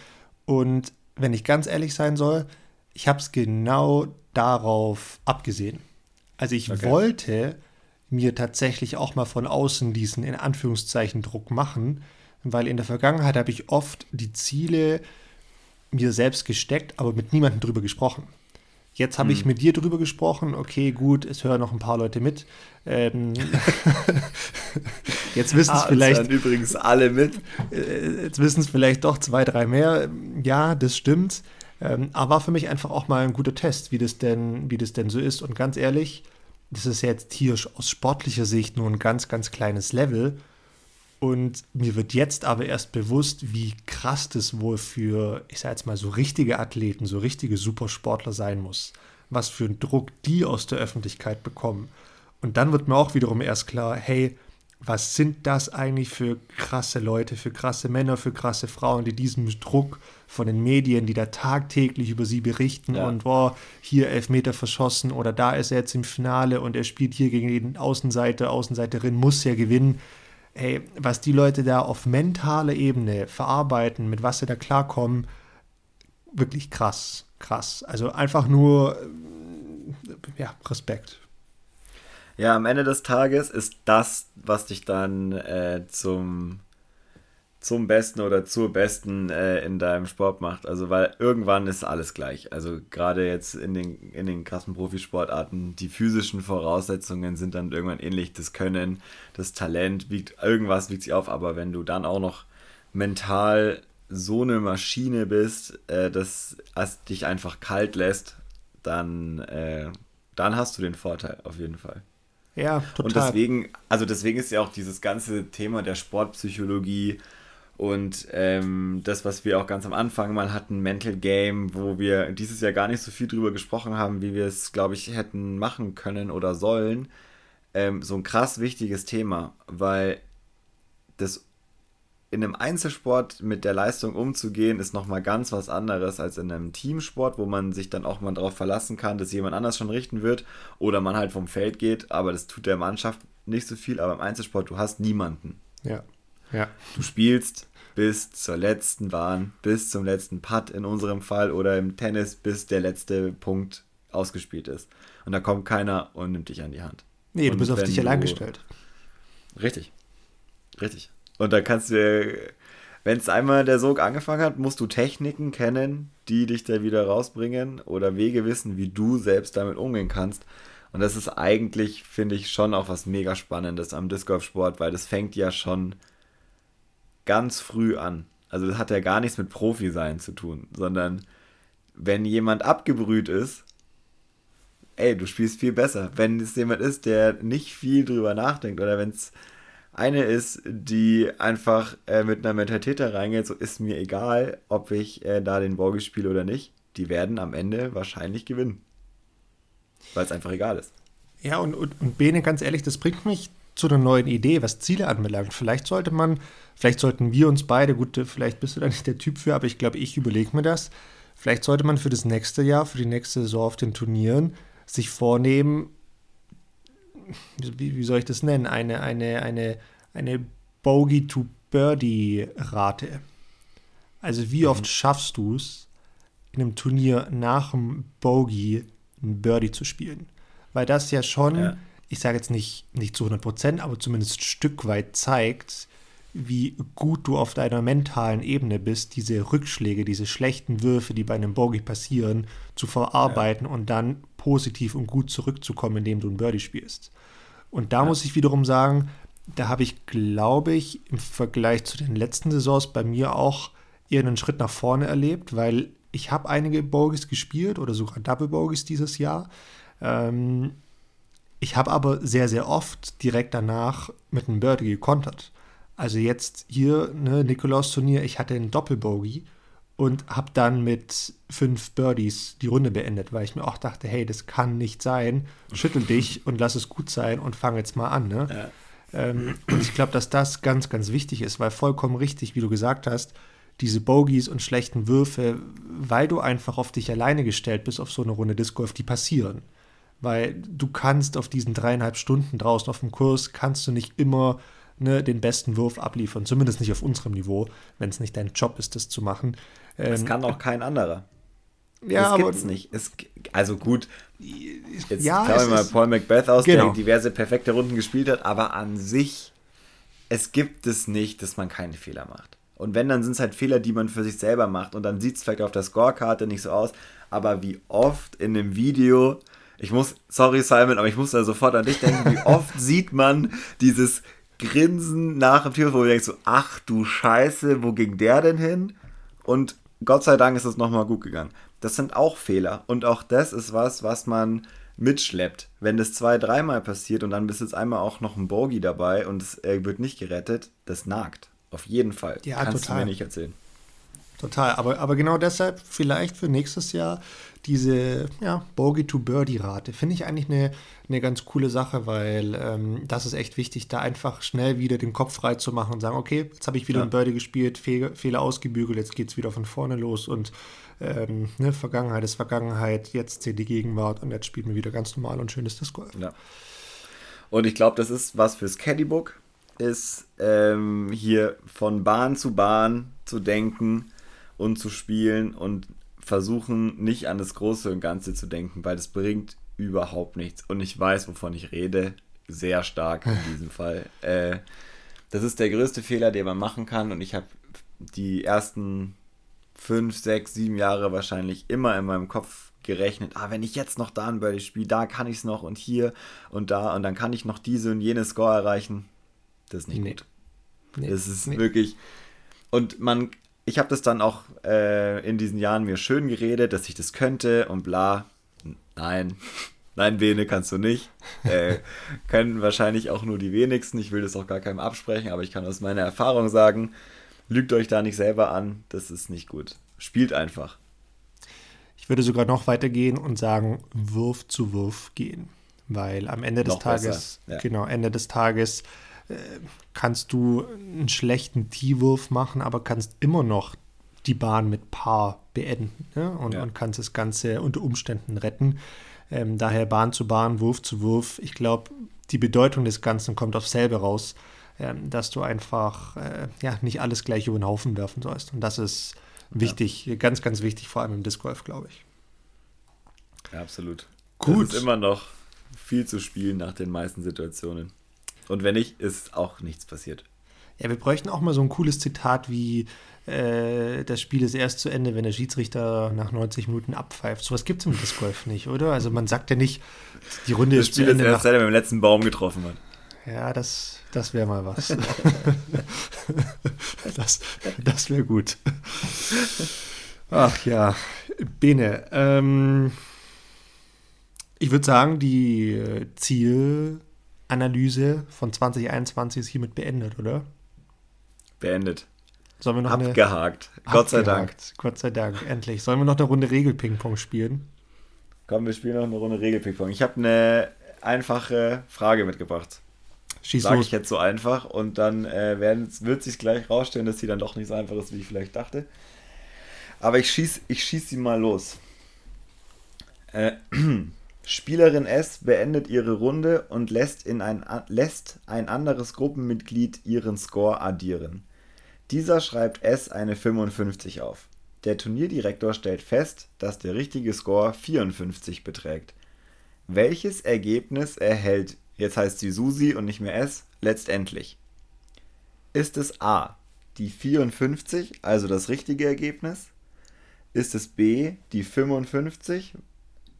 Und wenn ich ganz ehrlich sein soll, ich habe es genau darauf abgesehen. Also ich okay. wollte mir tatsächlich auch mal von außen diesen in Anführungszeichen Druck machen, weil in der Vergangenheit habe ich oft die Ziele mir selbst gesteckt, aber mit niemandem drüber gesprochen. Jetzt habe hm. ich mit dir drüber gesprochen. Okay, gut, es hören noch ein paar Leute mit. Ähm, <laughs> jetzt wissen es ah, vielleicht. übrigens alle mit. Äh, jetzt wissen es vielleicht doch zwei, drei mehr. Ja, das stimmt. Ähm, aber war für mich einfach auch mal ein guter Test, wie das denn, wie das denn so ist. Und ganz ehrlich, das ist jetzt hier aus sportlicher Sicht nur ein ganz, ganz kleines Level. Und mir wird jetzt aber erst bewusst, wie krass das wohl für, ich sage jetzt mal, so richtige Athleten, so richtige Supersportler sein muss. Was für einen Druck die aus der Öffentlichkeit bekommen. Und dann wird mir auch wiederum erst klar, hey, was sind das eigentlich für krasse Leute, für krasse Männer, für krasse Frauen, die diesen Druck von den Medien, die da tagtäglich über sie berichten ja. und boah, hier elf Meter verschossen oder da ist er jetzt im Finale und er spielt hier gegen den Außenseiter, Außenseiterin, muss ja gewinnen hey, was die Leute da auf mentaler Ebene verarbeiten, mit was sie da klarkommen, wirklich krass, krass. Also einfach nur, ja, Respekt. Ja, am Ende des Tages ist das, was dich dann äh, zum zum Besten oder zur Besten äh, in deinem Sport macht. Also, weil irgendwann ist alles gleich. Also, gerade jetzt in den, in den krassen Profisportarten, die physischen Voraussetzungen sind dann irgendwann ähnlich. Das Können, das Talent, wiegt, irgendwas wiegt sich auf. Aber wenn du dann auch noch mental so eine Maschine bist, äh, dass es dich einfach kalt lässt, dann, äh, dann hast du den Vorteil auf jeden Fall. Ja, total. Und deswegen, also deswegen ist ja auch dieses ganze Thema der Sportpsychologie, und ähm, das, was wir auch ganz am Anfang mal hatten, Mental Game, wo wir dieses Jahr gar nicht so viel drüber gesprochen haben, wie wir es, glaube ich, hätten machen können oder sollen, ähm, so ein krass wichtiges Thema, weil das in einem Einzelsport mit der Leistung umzugehen, ist nochmal ganz was anderes als in einem Teamsport, wo man sich dann auch mal darauf verlassen kann, dass jemand anders schon richten wird oder man halt vom Feld geht, aber das tut der Mannschaft nicht so viel, aber im Einzelsport, du hast niemanden. Ja. Ja. Du spielst bis zur letzten Bahn, bis zum letzten Putt in unserem Fall oder im Tennis, bis der letzte Punkt ausgespielt ist. Und da kommt keiner und nimmt dich an die Hand. Nee, du bist auf dich allein gestellt. Richtig. Richtig. Und da kannst du, wenn es einmal der Sog angefangen hat, musst du Techniken kennen, die dich da wieder rausbringen oder Wege wissen, wie du selbst damit umgehen kannst. Und das ist eigentlich, finde ich, schon auch was mega Spannendes am Disc Golf Sport, weil das fängt ja schon ganz früh an. Also das hat ja gar nichts mit Profi-Sein zu tun, sondern wenn jemand abgebrüht ist, ey, du spielst viel besser. Wenn es jemand ist, der nicht viel drüber nachdenkt oder wenn es eine ist, die einfach äh, mit einer Mentalität da reingeht, so ist mir egal, ob ich äh, da den Bogey spiele oder nicht, die werden am Ende wahrscheinlich gewinnen. Weil es einfach egal ist. Ja, und, und, und Bene, ganz ehrlich, das bringt mich zu einer neuen Idee, was Ziele anbelangt. Vielleicht sollte man, vielleicht sollten wir uns beide, gut, vielleicht bist du da nicht der Typ für, aber ich glaube, ich überlege mir das. Vielleicht sollte man für das nächste Jahr, für die nächste Saison auf den Turnieren sich vornehmen, wie, wie soll ich das nennen, eine, eine, eine, eine Bogey-to-Birdie-Rate. Also wie mhm. oft schaffst du es, in einem Turnier nach dem Bogey ein Birdie zu spielen? Weil das ja schon ja ich sage jetzt nicht, nicht zu 100 Prozent, aber zumindest ein Stück weit zeigt, wie gut du auf deiner mentalen Ebene bist, diese Rückschläge, diese schlechten Würfe, die bei einem Bogey passieren, zu verarbeiten ja. und dann positiv und gut zurückzukommen, indem du ein Birdie spielst. Und da ja. muss ich wiederum sagen, da habe ich, glaube ich, im Vergleich zu den letzten Saisons bei mir auch eher einen Schritt nach vorne erlebt, weil ich habe einige Bogies gespielt oder sogar Double Bogies dieses Jahr. Ähm, ich habe aber sehr, sehr oft direkt danach mit einem Birdie gekontert. Also jetzt hier, ne, Nikolaus-Turnier, ich hatte einen Doppelbogey und habe dann mit fünf Birdies die Runde beendet, weil ich mir auch dachte, hey, das kann nicht sein. Schüttel dich <laughs> und lass es gut sein und fang jetzt mal an. Ne? Ja. Ähm, und ich glaube, dass das ganz, ganz wichtig ist, weil vollkommen richtig, wie du gesagt hast, diese Bogies und schlechten Würfe, weil du einfach auf dich alleine gestellt bist auf so eine Runde Disc Golf, die passieren Weil du kannst auf diesen dreieinhalb Stunden draußen auf dem Kurs, kannst du nicht immer ne, den besten Wurf abliefern. Zumindest nicht auf unserem Niveau, wenn es nicht dein Job ist, das zu machen. Das ähm, kann auch kein anderer. Ja, das aber, gibt's nicht. Es, also gut, jetzt ja, kann man mal Paul Macbeth aus, genau. der diverse perfekte Runden gespielt hat, aber an sich, es gibt es nicht, dass man keine Fehler macht. Und wenn, dann sind es halt Fehler, die man für sich selber macht. Und dann sieht es vielleicht auf der Scorekarte nicht so aus. Aber wie oft in einem Video, ich muss, sorry Simon, aber ich muss da sofort an dich denken, wie oft <laughs> sieht man dieses Grinsen nach dem Tür, wo du denkst so, ach du Scheiße, wo ging der denn hin? Und Gott sei Dank ist es nochmal gut gegangen. Das sind auch Fehler. Und auch das ist was, was man mitschleppt. Wenn das zwei, dreimal passiert und dann bist jetzt einmal auch noch ein Bogie dabei und es wird nicht gerettet, das nagt. Auf jeden Fall. Ja, Kannst total. du mir nicht erzählen. Total, aber, aber genau deshalb vielleicht für nächstes Jahr diese ja, Bogey-to-Birdie-Rate. Finde ich eigentlich eine, eine ganz coole Sache, weil ähm, das ist echt wichtig, da einfach schnell wieder den Kopf frei zu machen und sagen, okay, jetzt habe ich wieder ja. ein Birdie gespielt, Fe Fehler ausgebügelt, jetzt geht es wieder von vorne los und ähm, ne, Vergangenheit ist Vergangenheit, jetzt zählt die Gegenwart und jetzt spielen wir wieder ganz normal und schön ist das Golf. Ja. Und ich glaube, das ist was fürs Caddybook ist, ähm, hier von Bahn zu Bahn zu denken und zu spielen und versuchen, nicht an das Große und Ganze zu denken, weil das bringt überhaupt nichts. Und ich weiß, wovon ich rede, sehr stark in diesem <laughs> Fall. Äh, das ist der größte Fehler, den man machen kann. Und ich habe die ersten fünf, sechs, sieben Jahre wahrscheinlich immer in meinem Kopf gerechnet, ah, wenn ich jetzt noch da ein Birdie spiele, da kann ich es noch und hier und da und dann kann ich noch diese und jene Score erreichen. Das ist nicht nee. gut. Nee. Das ist nee. wirklich. Und man, ich habe das dann auch äh, in diesen Jahren mir schön geredet, dass ich das könnte und bla. Nein. <laughs> Nein, Bene kannst du nicht. Äh, können wahrscheinlich auch nur die wenigsten. Ich will das auch gar keinem absprechen, aber ich kann aus meiner Erfahrung sagen, lügt euch da nicht selber an. Das ist nicht gut. Spielt einfach. Ich würde sogar noch weitergehen und sagen, Wurf zu Wurf gehen. Weil am Ende des noch Tages, ja. genau, Ende des Tages kannst du einen schlechten Tee-Wurf machen, aber kannst immer noch die Bahn mit Paar beenden ne? und, ja. und, kannst das Ganze unter Umständen retten. Ähm, daher Bahn zu Bahn, Wurf zu Wurf. Ich glaube, die Bedeutung des Ganzen kommt auf selber raus, ähm, dass du einfach äh, ja, nicht alles gleich über den Haufen werfen sollst. Und das ist wichtig, ja. ganz, ganz wichtig, vor allem im Disc Golf, glaube ich. Ja, absolut. Gut. Es ist immer noch viel zu spielen nach den meisten Situationen. Und wenn nicht, ist auch nichts passiert. Ja, wir bräuchten auch mal so ein cooles Zitat wie äh, das Spiel ist erst zu Ende, wenn der Schiedsrichter nach 90 Minuten abpfeift. Sowas gibt es im Disc Golf nicht, oder? Also man sagt ja nicht, die Runde das ist Spiel zu Ende. Ist erst, seit er mit dem letzten Baum getroffen hat. Ja, das, das wäre mal was. <laughs> das das wäre gut. Ach ja, Bene. Ähm, ich würde sagen, die äh, Ziel Analyse von 2021 ist hiermit beendet, oder? Beendet. Sollen wir noch Abgehakt. Eine, Gott sei Dank. Gott sei Dank, endlich. Sollen wir noch eine Runde Regel-Ping-Pong spielen? Komm, wir spielen noch eine Runde Regel-Ping-Pong. Ich habe eine einfache Frage mitgebracht. Schieß Sag los. ich jetzt so einfach und dann äh, werden, wird sich gleich rausstellen, dass sie dann doch nicht so einfach ist, wie ich vielleicht dachte. Aber ich schieße ich schieß sie mal los. Äh, <clears throat> Spielerin S beendet ihre Runde und lässt, in ein, lässt ein anderes Gruppenmitglied ihren Score addieren. Dieser schreibt S eine 55 auf. Der Turnierdirektor stellt fest, dass der richtige Score 54 beträgt. Welches Ergebnis erhält, jetzt heißt sie Susi und nicht mehr S, letztendlich? Ist es A, die 54, also das richtige Ergebnis? Ist es B, die 55,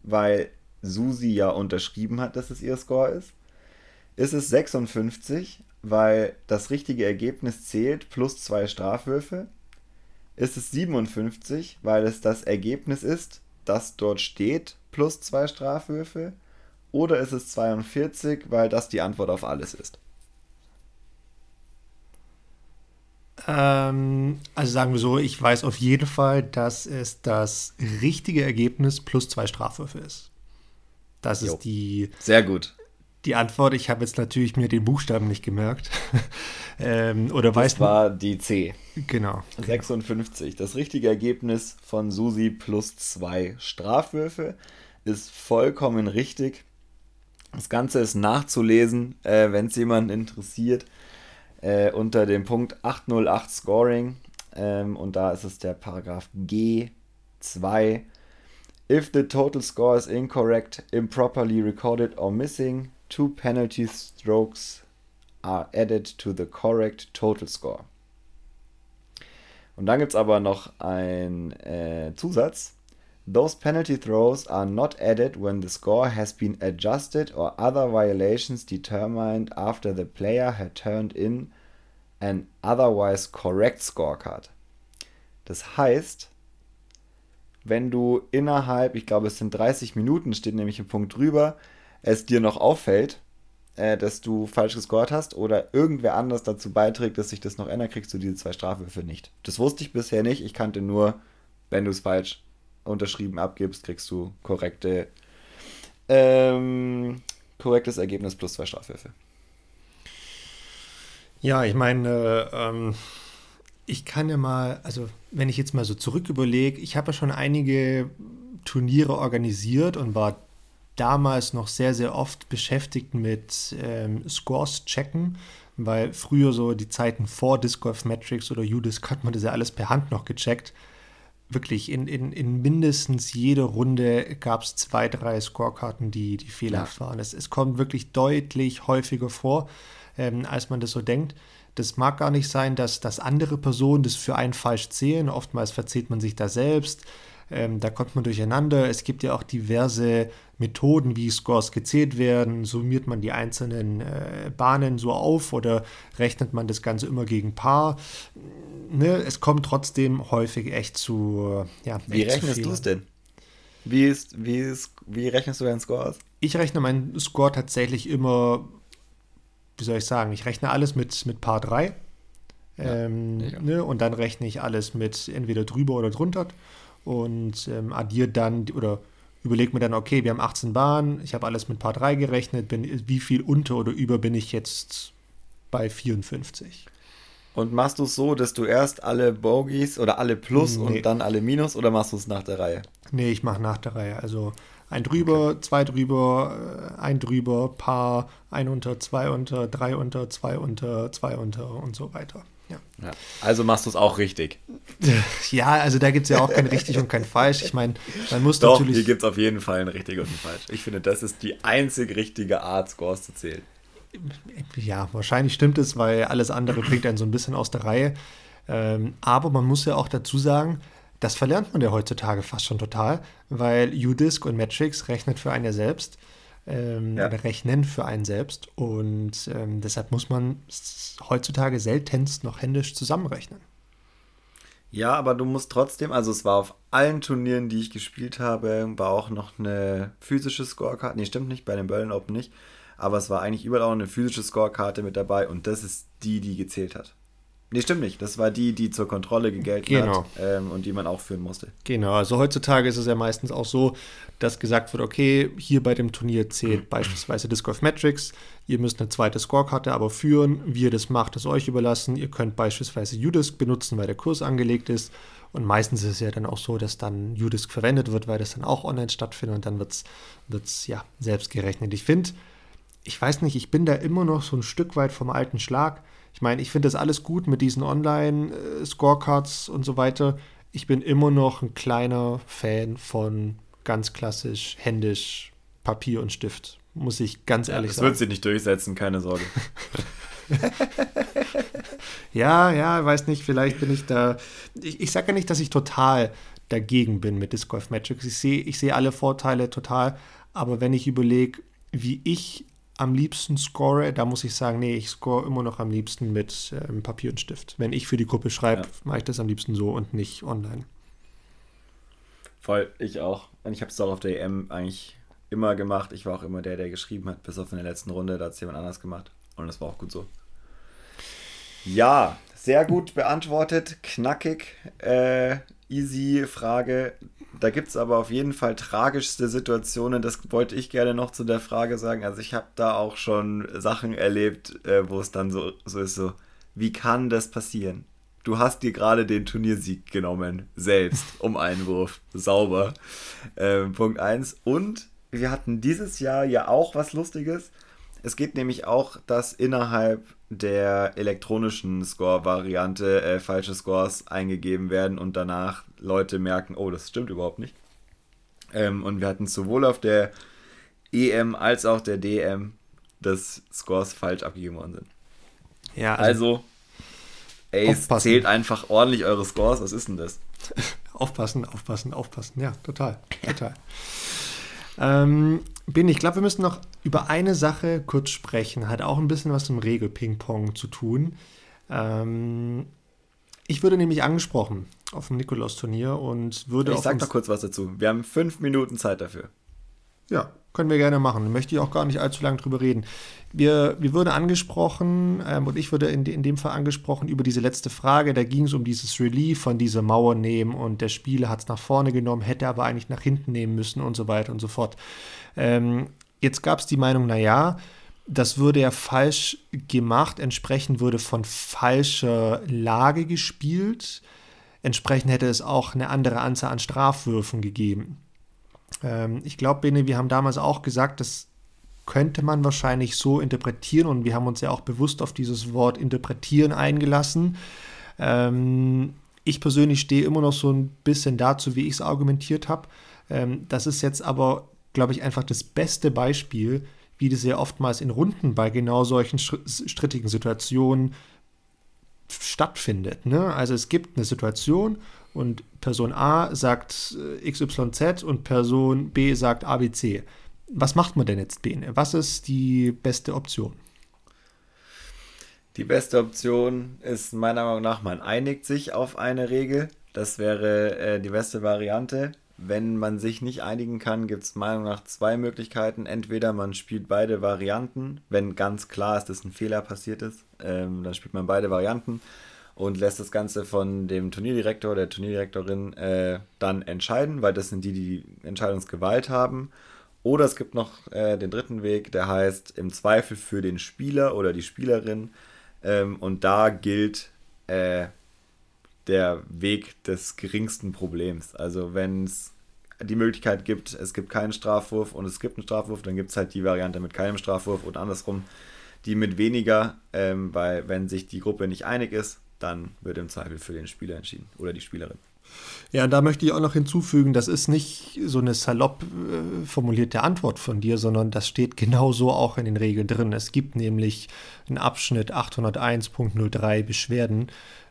weil Susi ja unterschrieben hat, dass es ihr Score ist, ist es 56, weil das richtige Ergebnis zählt plus zwei Strafwürfe. Ist es 57, weil es das Ergebnis ist, das dort steht, plus zwei Strafwürfe. Oder ist es 42, weil das die Antwort auf alles ist? Ähm, also sagen wir so, ich weiß auf jeden Fall, dass es das richtige Ergebnis plus zwei Strafwürfe ist. Das jo. ist die. Sehr gut. Die Antwort, ich habe jetzt natürlich mir den Buchstaben nicht gemerkt. <laughs> ähm, oder das weiß war die C. Genau. 56. Das richtige Ergebnis von Susi plus zwei Strafwürfe ist vollkommen richtig. Das Ganze ist nachzulesen, äh, wenn es jemanden interessiert, äh, unter dem Punkt 808 Scoring. Ähm, und da ist es der Paragraph G2. If the total score is incorrect, improperly recorded or missing, two penalty strokes are added to the correct total score. Und dann gibt es aber noch einen äh, Zusatz. Those penalty throws are not added when the score has been adjusted or other violations determined after the player had turned in an otherwise correct scorecard. Das heißt, wenn du innerhalb, ich glaube es sind 30 Minuten, steht nämlich im Punkt drüber, es dir noch auffällt, äh, dass du falsch gescored hast oder irgendwer anders dazu beiträgt, dass sich das noch ändert, kriegst du diese zwei Strafwürfe nicht. Das wusste ich bisher nicht. Ich kannte nur, wenn du es falsch unterschrieben abgibst, kriegst du korrekte, ähm, korrektes Ergebnis plus zwei Strafwürfe. Ja, ich meine, ähm, ich kann ja mal, also wenn ich jetzt mal so zurück überlege, ich habe ja schon einige Turniere organisiert und war damals noch sehr, sehr oft beschäftigt mit ähm, Scores checken, weil früher so die Zeiten vor Disc Golf Metrics oder UDisc hat man das ja alles per Hand noch gecheckt wirklich in, in, in mindestens jeder Runde gab es zwei, drei Scorekarten, die, die fehlerhaft ja. waren. Es, es kommt wirklich deutlich häufiger vor, ähm, als man das so denkt. Das mag gar nicht sein, dass, dass andere Personen das für einen falsch zählen. Oftmals verzählt man sich da selbst. Ähm, da kommt man durcheinander. Es gibt ja auch diverse Methoden, wie Scores gezählt werden. Summiert man die einzelnen äh, Bahnen so auf oder rechnet man das Ganze immer gegen Paar? Ne, es kommt trotzdem häufig echt zu. Ja, wie rechnest du es denn? Wie, ist, wie, ist, wie rechnest du deinen Score aus? Ich rechne meinen Score tatsächlich immer, wie soll ich sagen, ich rechne alles mit, mit Paar 3. Ja, ähm, ne, und dann rechne ich alles mit entweder drüber oder drunter und ähm, addiert dann oder überlegt mir dann, okay, wir haben 18 Bahnen, ich habe alles mit Paar 3 gerechnet, bin, wie viel unter oder über bin ich jetzt bei 54? Und machst du es so, dass du erst alle Bogies oder alle Plus nee. und dann alle Minus oder machst du es nach der Reihe? Nee, ich mache nach der Reihe. Also ein drüber, okay. zwei drüber, äh, ein drüber, Paar, ein unter, zwei unter, drei unter, zwei unter, zwei unter und so weiter. Ja. ja. Also machst du es auch richtig. <laughs> Ja, also da gibt es ja auch kein richtig und kein falsch. Ich meine, man muss Doch, natürlich. Hier gibt es auf jeden Fall ein richtig und ein falsch. Ich finde, das ist die einzig richtige Art, Scores zu zählen. Ja, wahrscheinlich stimmt es, weil alles andere bringt einen so ein bisschen aus der Reihe. Ähm, aber man muss ja auch dazu sagen, das verlernt man ja heutzutage fast schon total, weil UDisc und Matrix rechnet für einen ja selbst ähm, ja. rechnen für einen selbst. Und ähm, deshalb muss man heutzutage seltenst noch händisch zusammenrechnen. Ja, aber du musst trotzdem, also es war auf allen Turnieren, die ich gespielt habe, war auch noch eine physische Scorecard. Nee, stimmt nicht, bei den Berlin Open nicht. Aber es war eigentlich überall auch eine physische Scorekarte mit dabei und das ist die, die gezählt hat. Nee, stimmt nicht. Das war die, die zur Kontrolle gegelten genau. hat ähm, und die man auch führen musste. Genau, also heutzutage ist es ja meistens auch so, dass gesagt wird, okay, hier bei dem Turnier zählt beispielsweise Disc Golf Metrics, ihr müsst eine zweite Scorekarte aber führen, wie ihr das macht, ist euch überlassen. Ihr könnt beispielsweise UDisc benutzen, weil der Kurs angelegt ist und meistens ist es ja dann auch so, dass dann UDisc verwendet wird, weil das dann auch online stattfindet und dann wird es ja selbst gerechnet. Ich finde, ich weiß nicht, ich bin da immer noch so ein Stück weit vom alten Schlag ich meine, ich finde das alles gut mit diesen Online-Scorecards und so weiter. Ich bin immer noch ein kleiner Fan von ganz klassisch, händisch, Papier und Stift. Muss ich ganz ehrlich ja, das sagen. Das wird sich nicht durchsetzen, keine Sorge. <laughs> ja, ja, weiß nicht, vielleicht bin ich da. Ich, ich sage ja nicht, dass ich total dagegen bin mit Disc Golf Magic. Ich sehe ich seh alle Vorteile total, aber wenn ich überlege, wie ich am liebsten score, da muss ich sagen, nee, ich score immer noch am liebsten mit ähm, Papier und Stift. Wenn ich für die Gruppe schreibe, ja. mache ich das am liebsten so und nicht online. Voll, ich auch. Und ich habe es auch auf der EM eigentlich immer gemacht. Ich war auch immer der, der geschrieben hat, bis auf in der letzten Runde, da hat es jemand anders gemacht. Und das war auch gut so. Ja, sehr gut beantwortet, knackig, äh, easy Frage. Da gibt es aber auf jeden Fall tragischste Situationen. Das wollte ich gerne noch zu der Frage sagen. Also ich habe da auch schon Sachen erlebt, äh, wo es dann so, so ist, so, wie kann das passieren? Du hast dir gerade den Turniersieg genommen, selbst, <laughs> um einen Wurf. Sauber. Äh, Punkt 1. Und wir hatten dieses Jahr ja auch was Lustiges. Es geht nämlich auch, dass innerhalb der elektronischen Score-Variante äh, falsche Scores eingegeben werden und danach Leute merken, oh, das stimmt überhaupt nicht. Ähm, und wir hatten sowohl auf der EM als auch der DM, dass Scores falsch abgegeben worden sind. Ja, also, also Ace zählt einfach ordentlich eure Scores. Was ist denn das? <laughs> aufpassen, aufpassen, aufpassen. Ja, total. Total. Ähm, bin, ich glaube, wir müssen noch über eine Sache kurz sprechen. Hat auch ein bisschen was mit Regel-Ping-Pong zu tun. Ähm, ich würde nämlich angesprochen auf dem Nikolaus-Turnier und würde. Ich sag noch kurz was dazu. Wir haben fünf Minuten Zeit dafür. Ja, können wir gerne machen. Möchte ich auch gar nicht allzu lange drüber reden. Wir, wir wurden angesprochen, ähm, und ich wurde in, in dem Fall angesprochen über diese letzte Frage. Da ging es um dieses Relief von dieser Mauer nehmen und der Spieler hat es nach vorne genommen, hätte aber eigentlich nach hinten nehmen müssen und so weiter und so fort. Ähm, jetzt gab es die Meinung, naja, das würde ja falsch gemacht, entsprechend würde von falscher Lage gespielt. Entsprechend hätte es auch eine andere Anzahl an Strafwürfen gegeben. Ähm, ich glaube, Bene, wir haben damals auch gesagt, das könnte man wahrscheinlich so interpretieren und wir haben uns ja auch bewusst auf dieses Wort interpretieren eingelassen. Ähm, ich persönlich stehe immer noch so ein bisschen dazu, wie ich es argumentiert habe. Ähm, das ist jetzt aber, glaube ich, einfach das beste Beispiel, wie das ja oftmals in Runden bei genau solchen strittigen Situationen stattfindet. Ne? Also es gibt eine Situation und Person A sagt äh, XYZ und Person B sagt ABC. Was macht man denn jetzt, Bene? Was ist die beste Option? Die beste Option ist meiner Meinung nach, man einigt sich auf eine Regel. Das wäre äh, die beste Variante. Wenn man sich nicht einigen kann, gibt es meiner Meinung nach zwei Möglichkeiten. Entweder man spielt beide Varianten, wenn ganz klar ist, dass ein Fehler passiert ist, ähm, dann spielt man beide Varianten und lässt das Ganze von dem Turnierdirektor oder der Turnierdirektorin äh, dann entscheiden, weil das sind die, die Entscheidungsgewalt haben. Oder es gibt noch äh, den dritten Weg, der heißt im Zweifel für den Spieler oder die Spielerin. Ähm, und da gilt äh, der Weg des geringsten Problems. Also wenn es die Möglichkeit gibt, es gibt keinen Strafwurf und es gibt einen Strafwurf, dann gibt es halt die Variante mit keinem Strafwurf und andersrum die mit weniger, ähm, weil wenn sich die Gruppe nicht einig ist, dann wird im Zweifel für den Spieler entschieden oder die Spielerin. Ja, da möchte ich auch noch hinzufügen, das ist nicht so eine salopp äh, formulierte Antwort von dir, sondern das steht genauso auch in den Regeln drin. Es gibt nämlich einen Abschnitt 801.03 Beschwerden.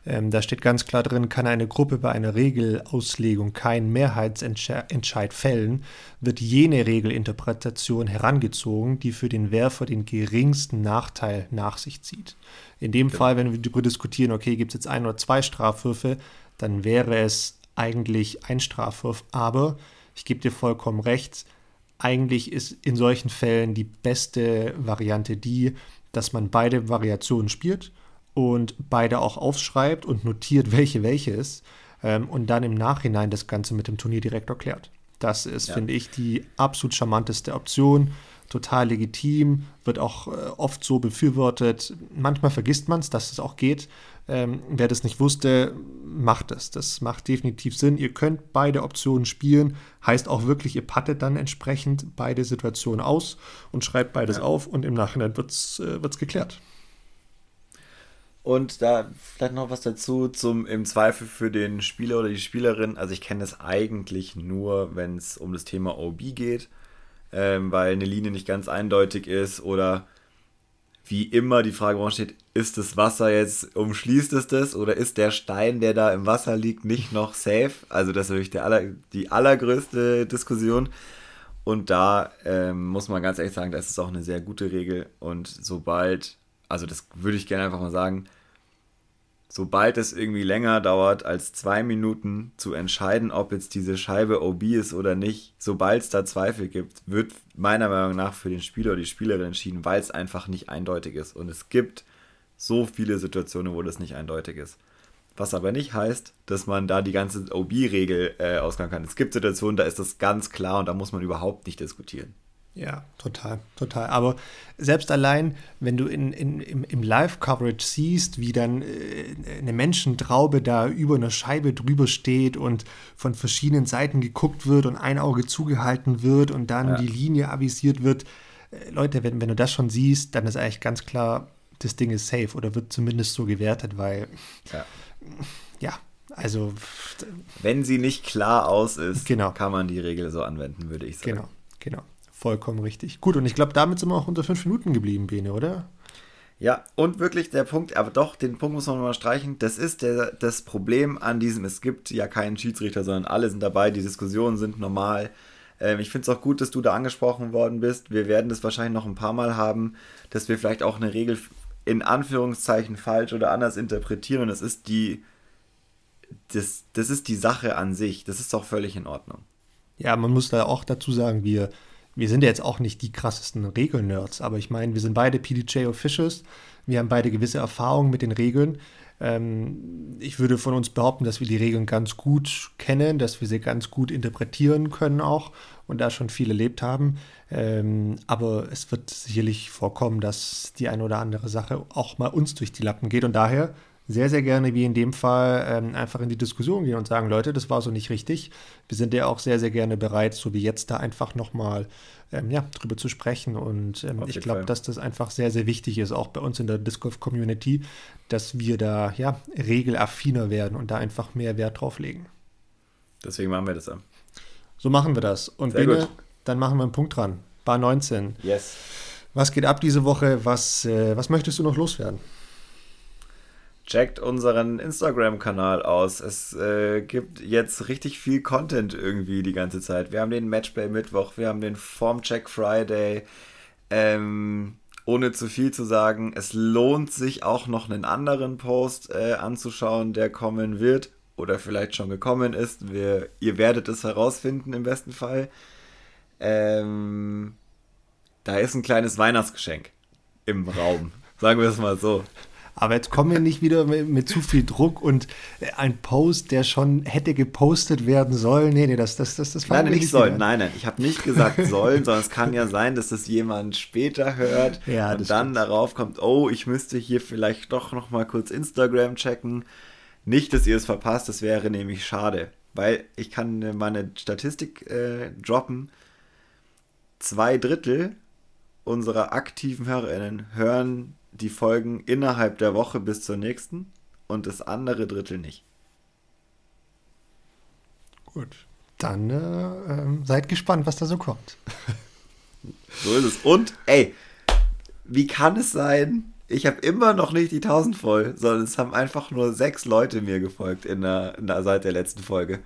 Ähm, da steht ganz klar drin, kann eine Gruppe bei einer Regelauslegung keinen Mehrheitsentscheid fällen, wird jene Regelinterpretation herangezogen, die für den Werfer den geringsten Nachteil nach sich zieht. In dem ja. Fall, wenn wir darüber diskutieren, okay, gibt es jetzt ein oder zwei Strafwürfe, dann wäre es eigentlich ein Strafwurf. Aber ich gebe dir vollkommen recht, eigentlich ist in solchen Fällen die beste Variante die, dass man beide Variationen spielt und beide auch aufschreibt und notiert, <laughs> welche welche ist ähm, und dann im Nachhinein das Ganze mit dem Turnierdirektor klärt. Das ist, ja. finde ich, die absolut charmanteste Option total legitim, wird auch äh, oft so befürwortet. Manchmal vergisst man es, dass es auch geht. Ähm, wer das nicht wusste, macht es. Das macht definitiv Sinn. Ihr könnt beide Optionen spielen. Heißt auch wirklich, ihr pattet dann entsprechend beide Situationen aus und schreibt beides ja. auf und im Nachhinein wird es äh, geklärt. Und da vielleicht noch was dazu zum im Zweifel für den Spieler oder die Spielerin. Also ich kenne es eigentlich nur, wenn es um das Thema OB geht ähm, weil eine Linie nicht ganz eindeutig ist oder wie immer die Frage warum steht, ist das Wasser jetzt, umschließt es das oder ist der Stein, der da im Wasser liegt, nicht noch safe? Also das ist der aller, die allergrößte Diskussion. Und da ähm, muss man ganz ehrlich sagen, das ist auch eine sehr gute Regel. Und sobald, also das würde ich gerne einfach mal sagen, sobald es irgendwie länger dauert als zwei Minuten zu entscheiden, ob jetzt diese Scheibe OB ist oder nicht, sobald es da Zweifel gibt, wird meiner Meinung nach für den Spieler oder die Spielerin entschieden, weil es einfach nicht eindeutig ist. Und es gibt so viele Situationen, wo das nicht eindeutig ist. Was aber nicht heißt, dass man da die ganze OB-Regel äh, ausgaben kann. Es gibt Situationen, da ist das ganz klar und da muss man überhaupt nicht diskutieren. Ja, total, total. Aber selbst allein, wenn du in, in, im, im Live-Coverage siehst, wie dann äh, eine Menschentraube da über einer Scheibe drüber steht und von verschiedenen Seiten geguckt wird und ein Auge zugehalten wird und dann ja. die Linie avisiert wird, äh, Leute, wenn, wenn du das schon siehst, dann ist eigentlich ganz klar, das Ding ist safe oder wird zumindest so gewertet, weil ja, <laughs> ja also wenn sie nicht klar aus ist, genau. kann man die Regel so anwenden, würde ich sagen. Genau, genau. Vollkommen richtig. Gut, und ich glaube, damit sind wir auch unter fünf Minuten geblieben, Bene, oder? Ja, und wirklich der Punkt, aber doch, den Punkt muss man mal streichen. Das ist der, das Problem an diesem, es gibt ja keinen Schiedsrichter, sondern alle sind dabei, die Diskussionen sind normal. Ähm, ich finde es auch gut, dass du da angesprochen worden bist. Wir werden das wahrscheinlich noch ein paar Mal haben, dass wir vielleicht auch eine Regel in Anführungszeichen falsch oder anders interpretieren. Und das ist die, das, das ist die Sache an sich. Das ist auch völlig in Ordnung. Ja, man muss da auch dazu sagen, wir wir sind ja jetzt auch nicht die krassesten Regelnerds, aber ich meine, wir sind beide PDJ Officials, wir haben beide gewisse Erfahrungen mit den Regeln. Ähm, ich würde von uns behaupten, dass wir die Regeln ganz gut kennen, dass wir sie ganz gut interpretieren können auch und da schon viel erlebt haben. Ähm, aber es wird sicherlich vorkommen, dass die eine oder andere Sache auch mal uns durch die Lappen geht und daher sehr, sehr gerne, wie in dem Fall, ähm, einfach in die Diskussion gehen und sagen, Leute, das war so nicht richtig. Wir sind ja auch sehr, sehr gerne bereit, so wie jetzt da einfach nochmal ähm, ja, drüber zu sprechen. Und ähm, ich glaube, dass das einfach sehr, sehr wichtig ist, auch bei uns in der Disc Golf Community, dass wir da ja regelaffiner werden und da einfach mehr Wert drauf legen. Deswegen machen wir das ja. So machen wir das. Und Bene, dann machen wir einen Punkt dran. Bar 19. Yes. Was geht ab diese Woche? Was, äh, was möchtest du noch loswerden? Checkt unseren Instagram-Kanal aus. Es äh, gibt jetzt richtig viel Content irgendwie die ganze Zeit. Wir haben den Matchplay-Mittwoch, wir haben den Formcheck Friday. Ähm, ohne zu viel zu sagen, es lohnt sich auch noch einen anderen Post äh, anzuschauen, der kommen wird oder vielleicht schon gekommen ist. Wir, ihr werdet es herausfinden im besten Fall. Ähm, da ist ein kleines Weihnachtsgeschenk im Raum. Sagen wir es mal so. Aber jetzt kommen wir nicht wieder mit, mit, zu viel Druck und ein Post, der schon hätte gepostet werden sollen. Nee, nee, das, das, das, das Nein, nicht sollen. Nein, nein, ich habe nicht gesagt sollen, sondern es kann ja sein, dass es jemand später hört <laughs> ja, und dann stimmt. darauf kommt, oh, ich müsste hier vielleicht doch noch mal kurz Instagram checken. Nicht, dass ihr es verpasst, das wäre nämlich schade, weil ich kann meine Statistik äh, droppen. Zwei Drittel unserer aktiven HörerInnen hören die Folgen innerhalb der Woche bis zur nächsten und das andere Drittel nicht. Gut. Dann äh, äh, seid gespannt, was da so kommt. <laughs> so ist es. Und, ey, wie kann es sein, ich habe immer noch nicht die 1000 voll, sondern es haben einfach nur sechs Leute mir gefolgt in der, in der, seit der letzten Folge.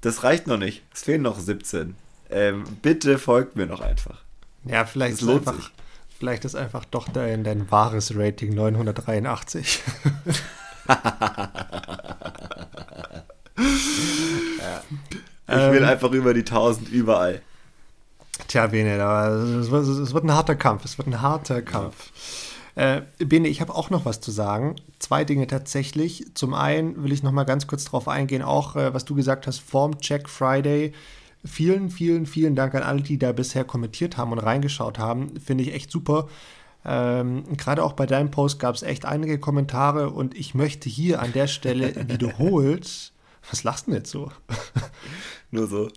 Das reicht noch nicht. Es fehlen noch 17. Ähm, bitte folgt mir noch einfach. Ja, vielleicht das lohnt einfach, sich. Vielleicht ist einfach doch dein, dein wahres Rating 983. ja. <laughs> Ich ähm, will einfach über die 1000 überall. Tja, Bene, es wird, es wird ein harter Kampf. Es wird ein harter Kampf. Äh, Bene, ich habe auch noch was zu sagen. Zwei Dinge tatsächlich. Zum einen will ich noch mal ganz kurz darauf eingehen, auch äh, was du gesagt hast, Form Check Friday Vielen, vielen, vielen Dank an alle, die da bisher kommentiert haben und reingeschaut haben. Finde ich echt super. Ähm, Gerade auch bei deinem Post gab es echt einige Kommentare und ich möchte hier an der Stelle <laughs> wiederholt. Was lachst du denn jetzt so? Nur so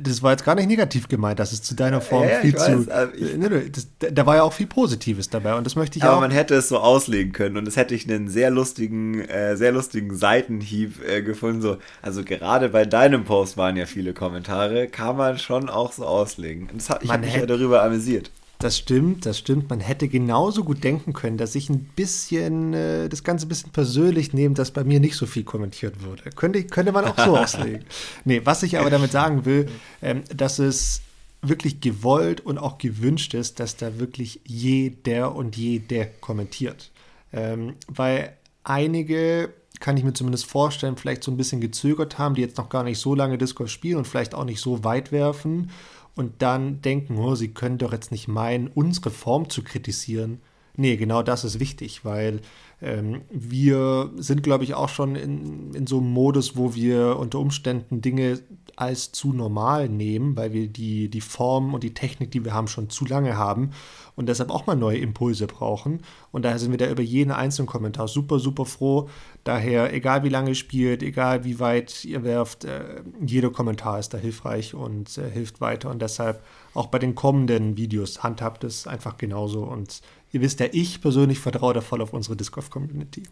das war jetzt gar nicht negativ gemeint, dass es zu deiner Form ja, viel zu. Weiß, ich, das, da war ja auch viel Positives dabei und das möchte ich aber auch. Aber man hätte es so auslegen können und es hätte ich einen sehr lustigen, äh, sehr lustigen Seitenhieb äh, gefunden. So, also gerade bei deinem Post waren ja viele Kommentare, kann man schon auch so auslegen. Und das hat, ich habe mich ja darüber amüsiert. Das stimmt, das stimmt. Man hätte genauso gut denken können, dass ich ein bisschen äh, das Ganze ein bisschen persönlich nehme, dass bei mir nicht so viel kommentiert wurde. Könnte, könnte man auch so <laughs> auslegen. Nee, was ich aber damit sagen will, ähm, dass es wirklich gewollt und auch gewünscht ist, dass da wirklich jeder und jede kommentiert. Ähm, weil einige, kann ich mir zumindest vorstellen, vielleicht so ein bisschen gezögert haben, die jetzt noch gar nicht so lange Discord spielen und vielleicht auch nicht so weit werfen und dann denken, oh, sie können doch jetzt nicht meinen, unsere Form zu kritisieren. Nee, genau das ist wichtig, weil Ähm, wir sind, glaube ich, auch schon in, in so einem Modus, wo wir unter Umständen Dinge als zu normal nehmen, weil wir die, die Form und die Technik, die wir haben, schon zu lange haben und deshalb auch mal neue Impulse brauchen. Und daher sind wir da über jeden einzelnen Kommentar super, super froh. Daher, egal wie lange ihr spielt, egal wie weit ihr werft, äh, jeder Kommentar ist da hilfreich und äh, hilft weiter. Und deshalb auch bei den kommenden Videos handhabt es einfach genauso. Und ihr wisst ja, ich persönlich vertraue da voll auf unsere Discord-Community.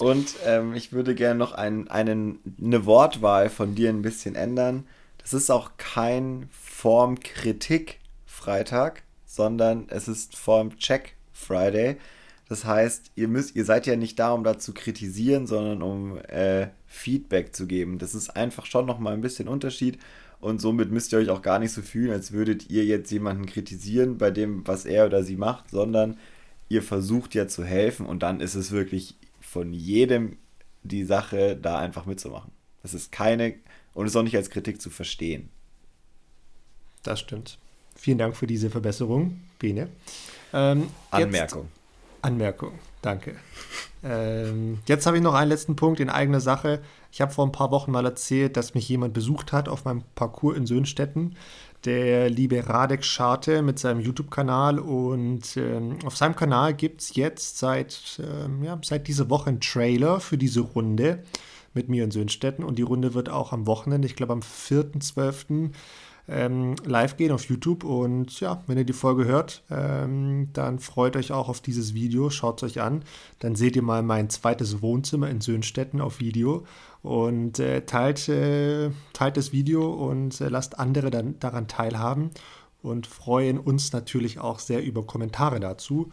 Und ähm, ich würde gerne noch ein, einen, eine Wortwahl von dir ein bisschen ändern. Das ist auch kein Formkritik-Freitag, sondern es ist Form-Check-Friday. Das heißt, ihr müsst, ihr seid ja nicht da, um da zu kritisieren, sondern um äh, Feedback zu geben. Das ist einfach schon nochmal ein bisschen Unterschied und somit müsst ihr euch auch gar nicht so fühlen, als würdet ihr jetzt jemanden kritisieren bei dem, was er oder sie macht, sondern ihr versucht ja zu helfen und dann ist es wirklich von jedem die Sache, da einfach mitzumachen. Das ist keine und ist auch nicht als Kritik zu verstehen. Das stimmt. Vielen Dank für diese Verbesserung, Bene. Ähm, Anmerkung. Jetzt, Anmerkung, danke. <laughs> ähm, jetzt habe ich noch einen letzten Punkt in eigener Sache. Ich habe vor ein paar Wochen mal erzählt, dass mich jemand besucht hat auf meinem Parcours in Söhnstetten der liebe Radek Scharte mit seinem YouTube-Kanal. Und ähm, auf seinem Kanal gibt es jetzt seit, ähm, ja, seit dieser Woche einen Trailer für diese Runde mit mir in Söhnstetten. Und die Runde wird auch am Wochenende, ich glaube am 4.12., ähm, live gehen auf YouTube. Und ja, wenn ihr die Folge hört, ähm, dann freut euch auch auf dieses Video. Schaut es euch an. Dann seht ihr mal mein zweites Wohnzimmer in Söhnstetten auf Video und äh, teilt, äh, teilt das Video und äh, lasst andere dann daran teilhaben und freuen uns natürlich auch sehr über Kommentare dazu.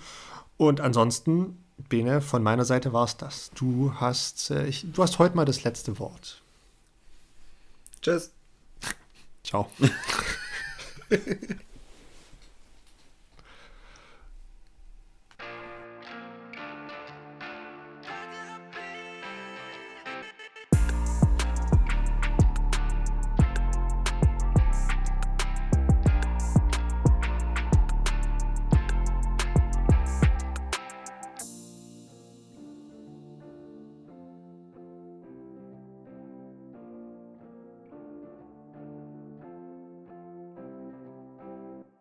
Und ansonsten, Bene, von meiner Seite war es das. Du hast, äh, ich, du hast heute mal das letzte Wort. Tschüss. Ciao. <laughs>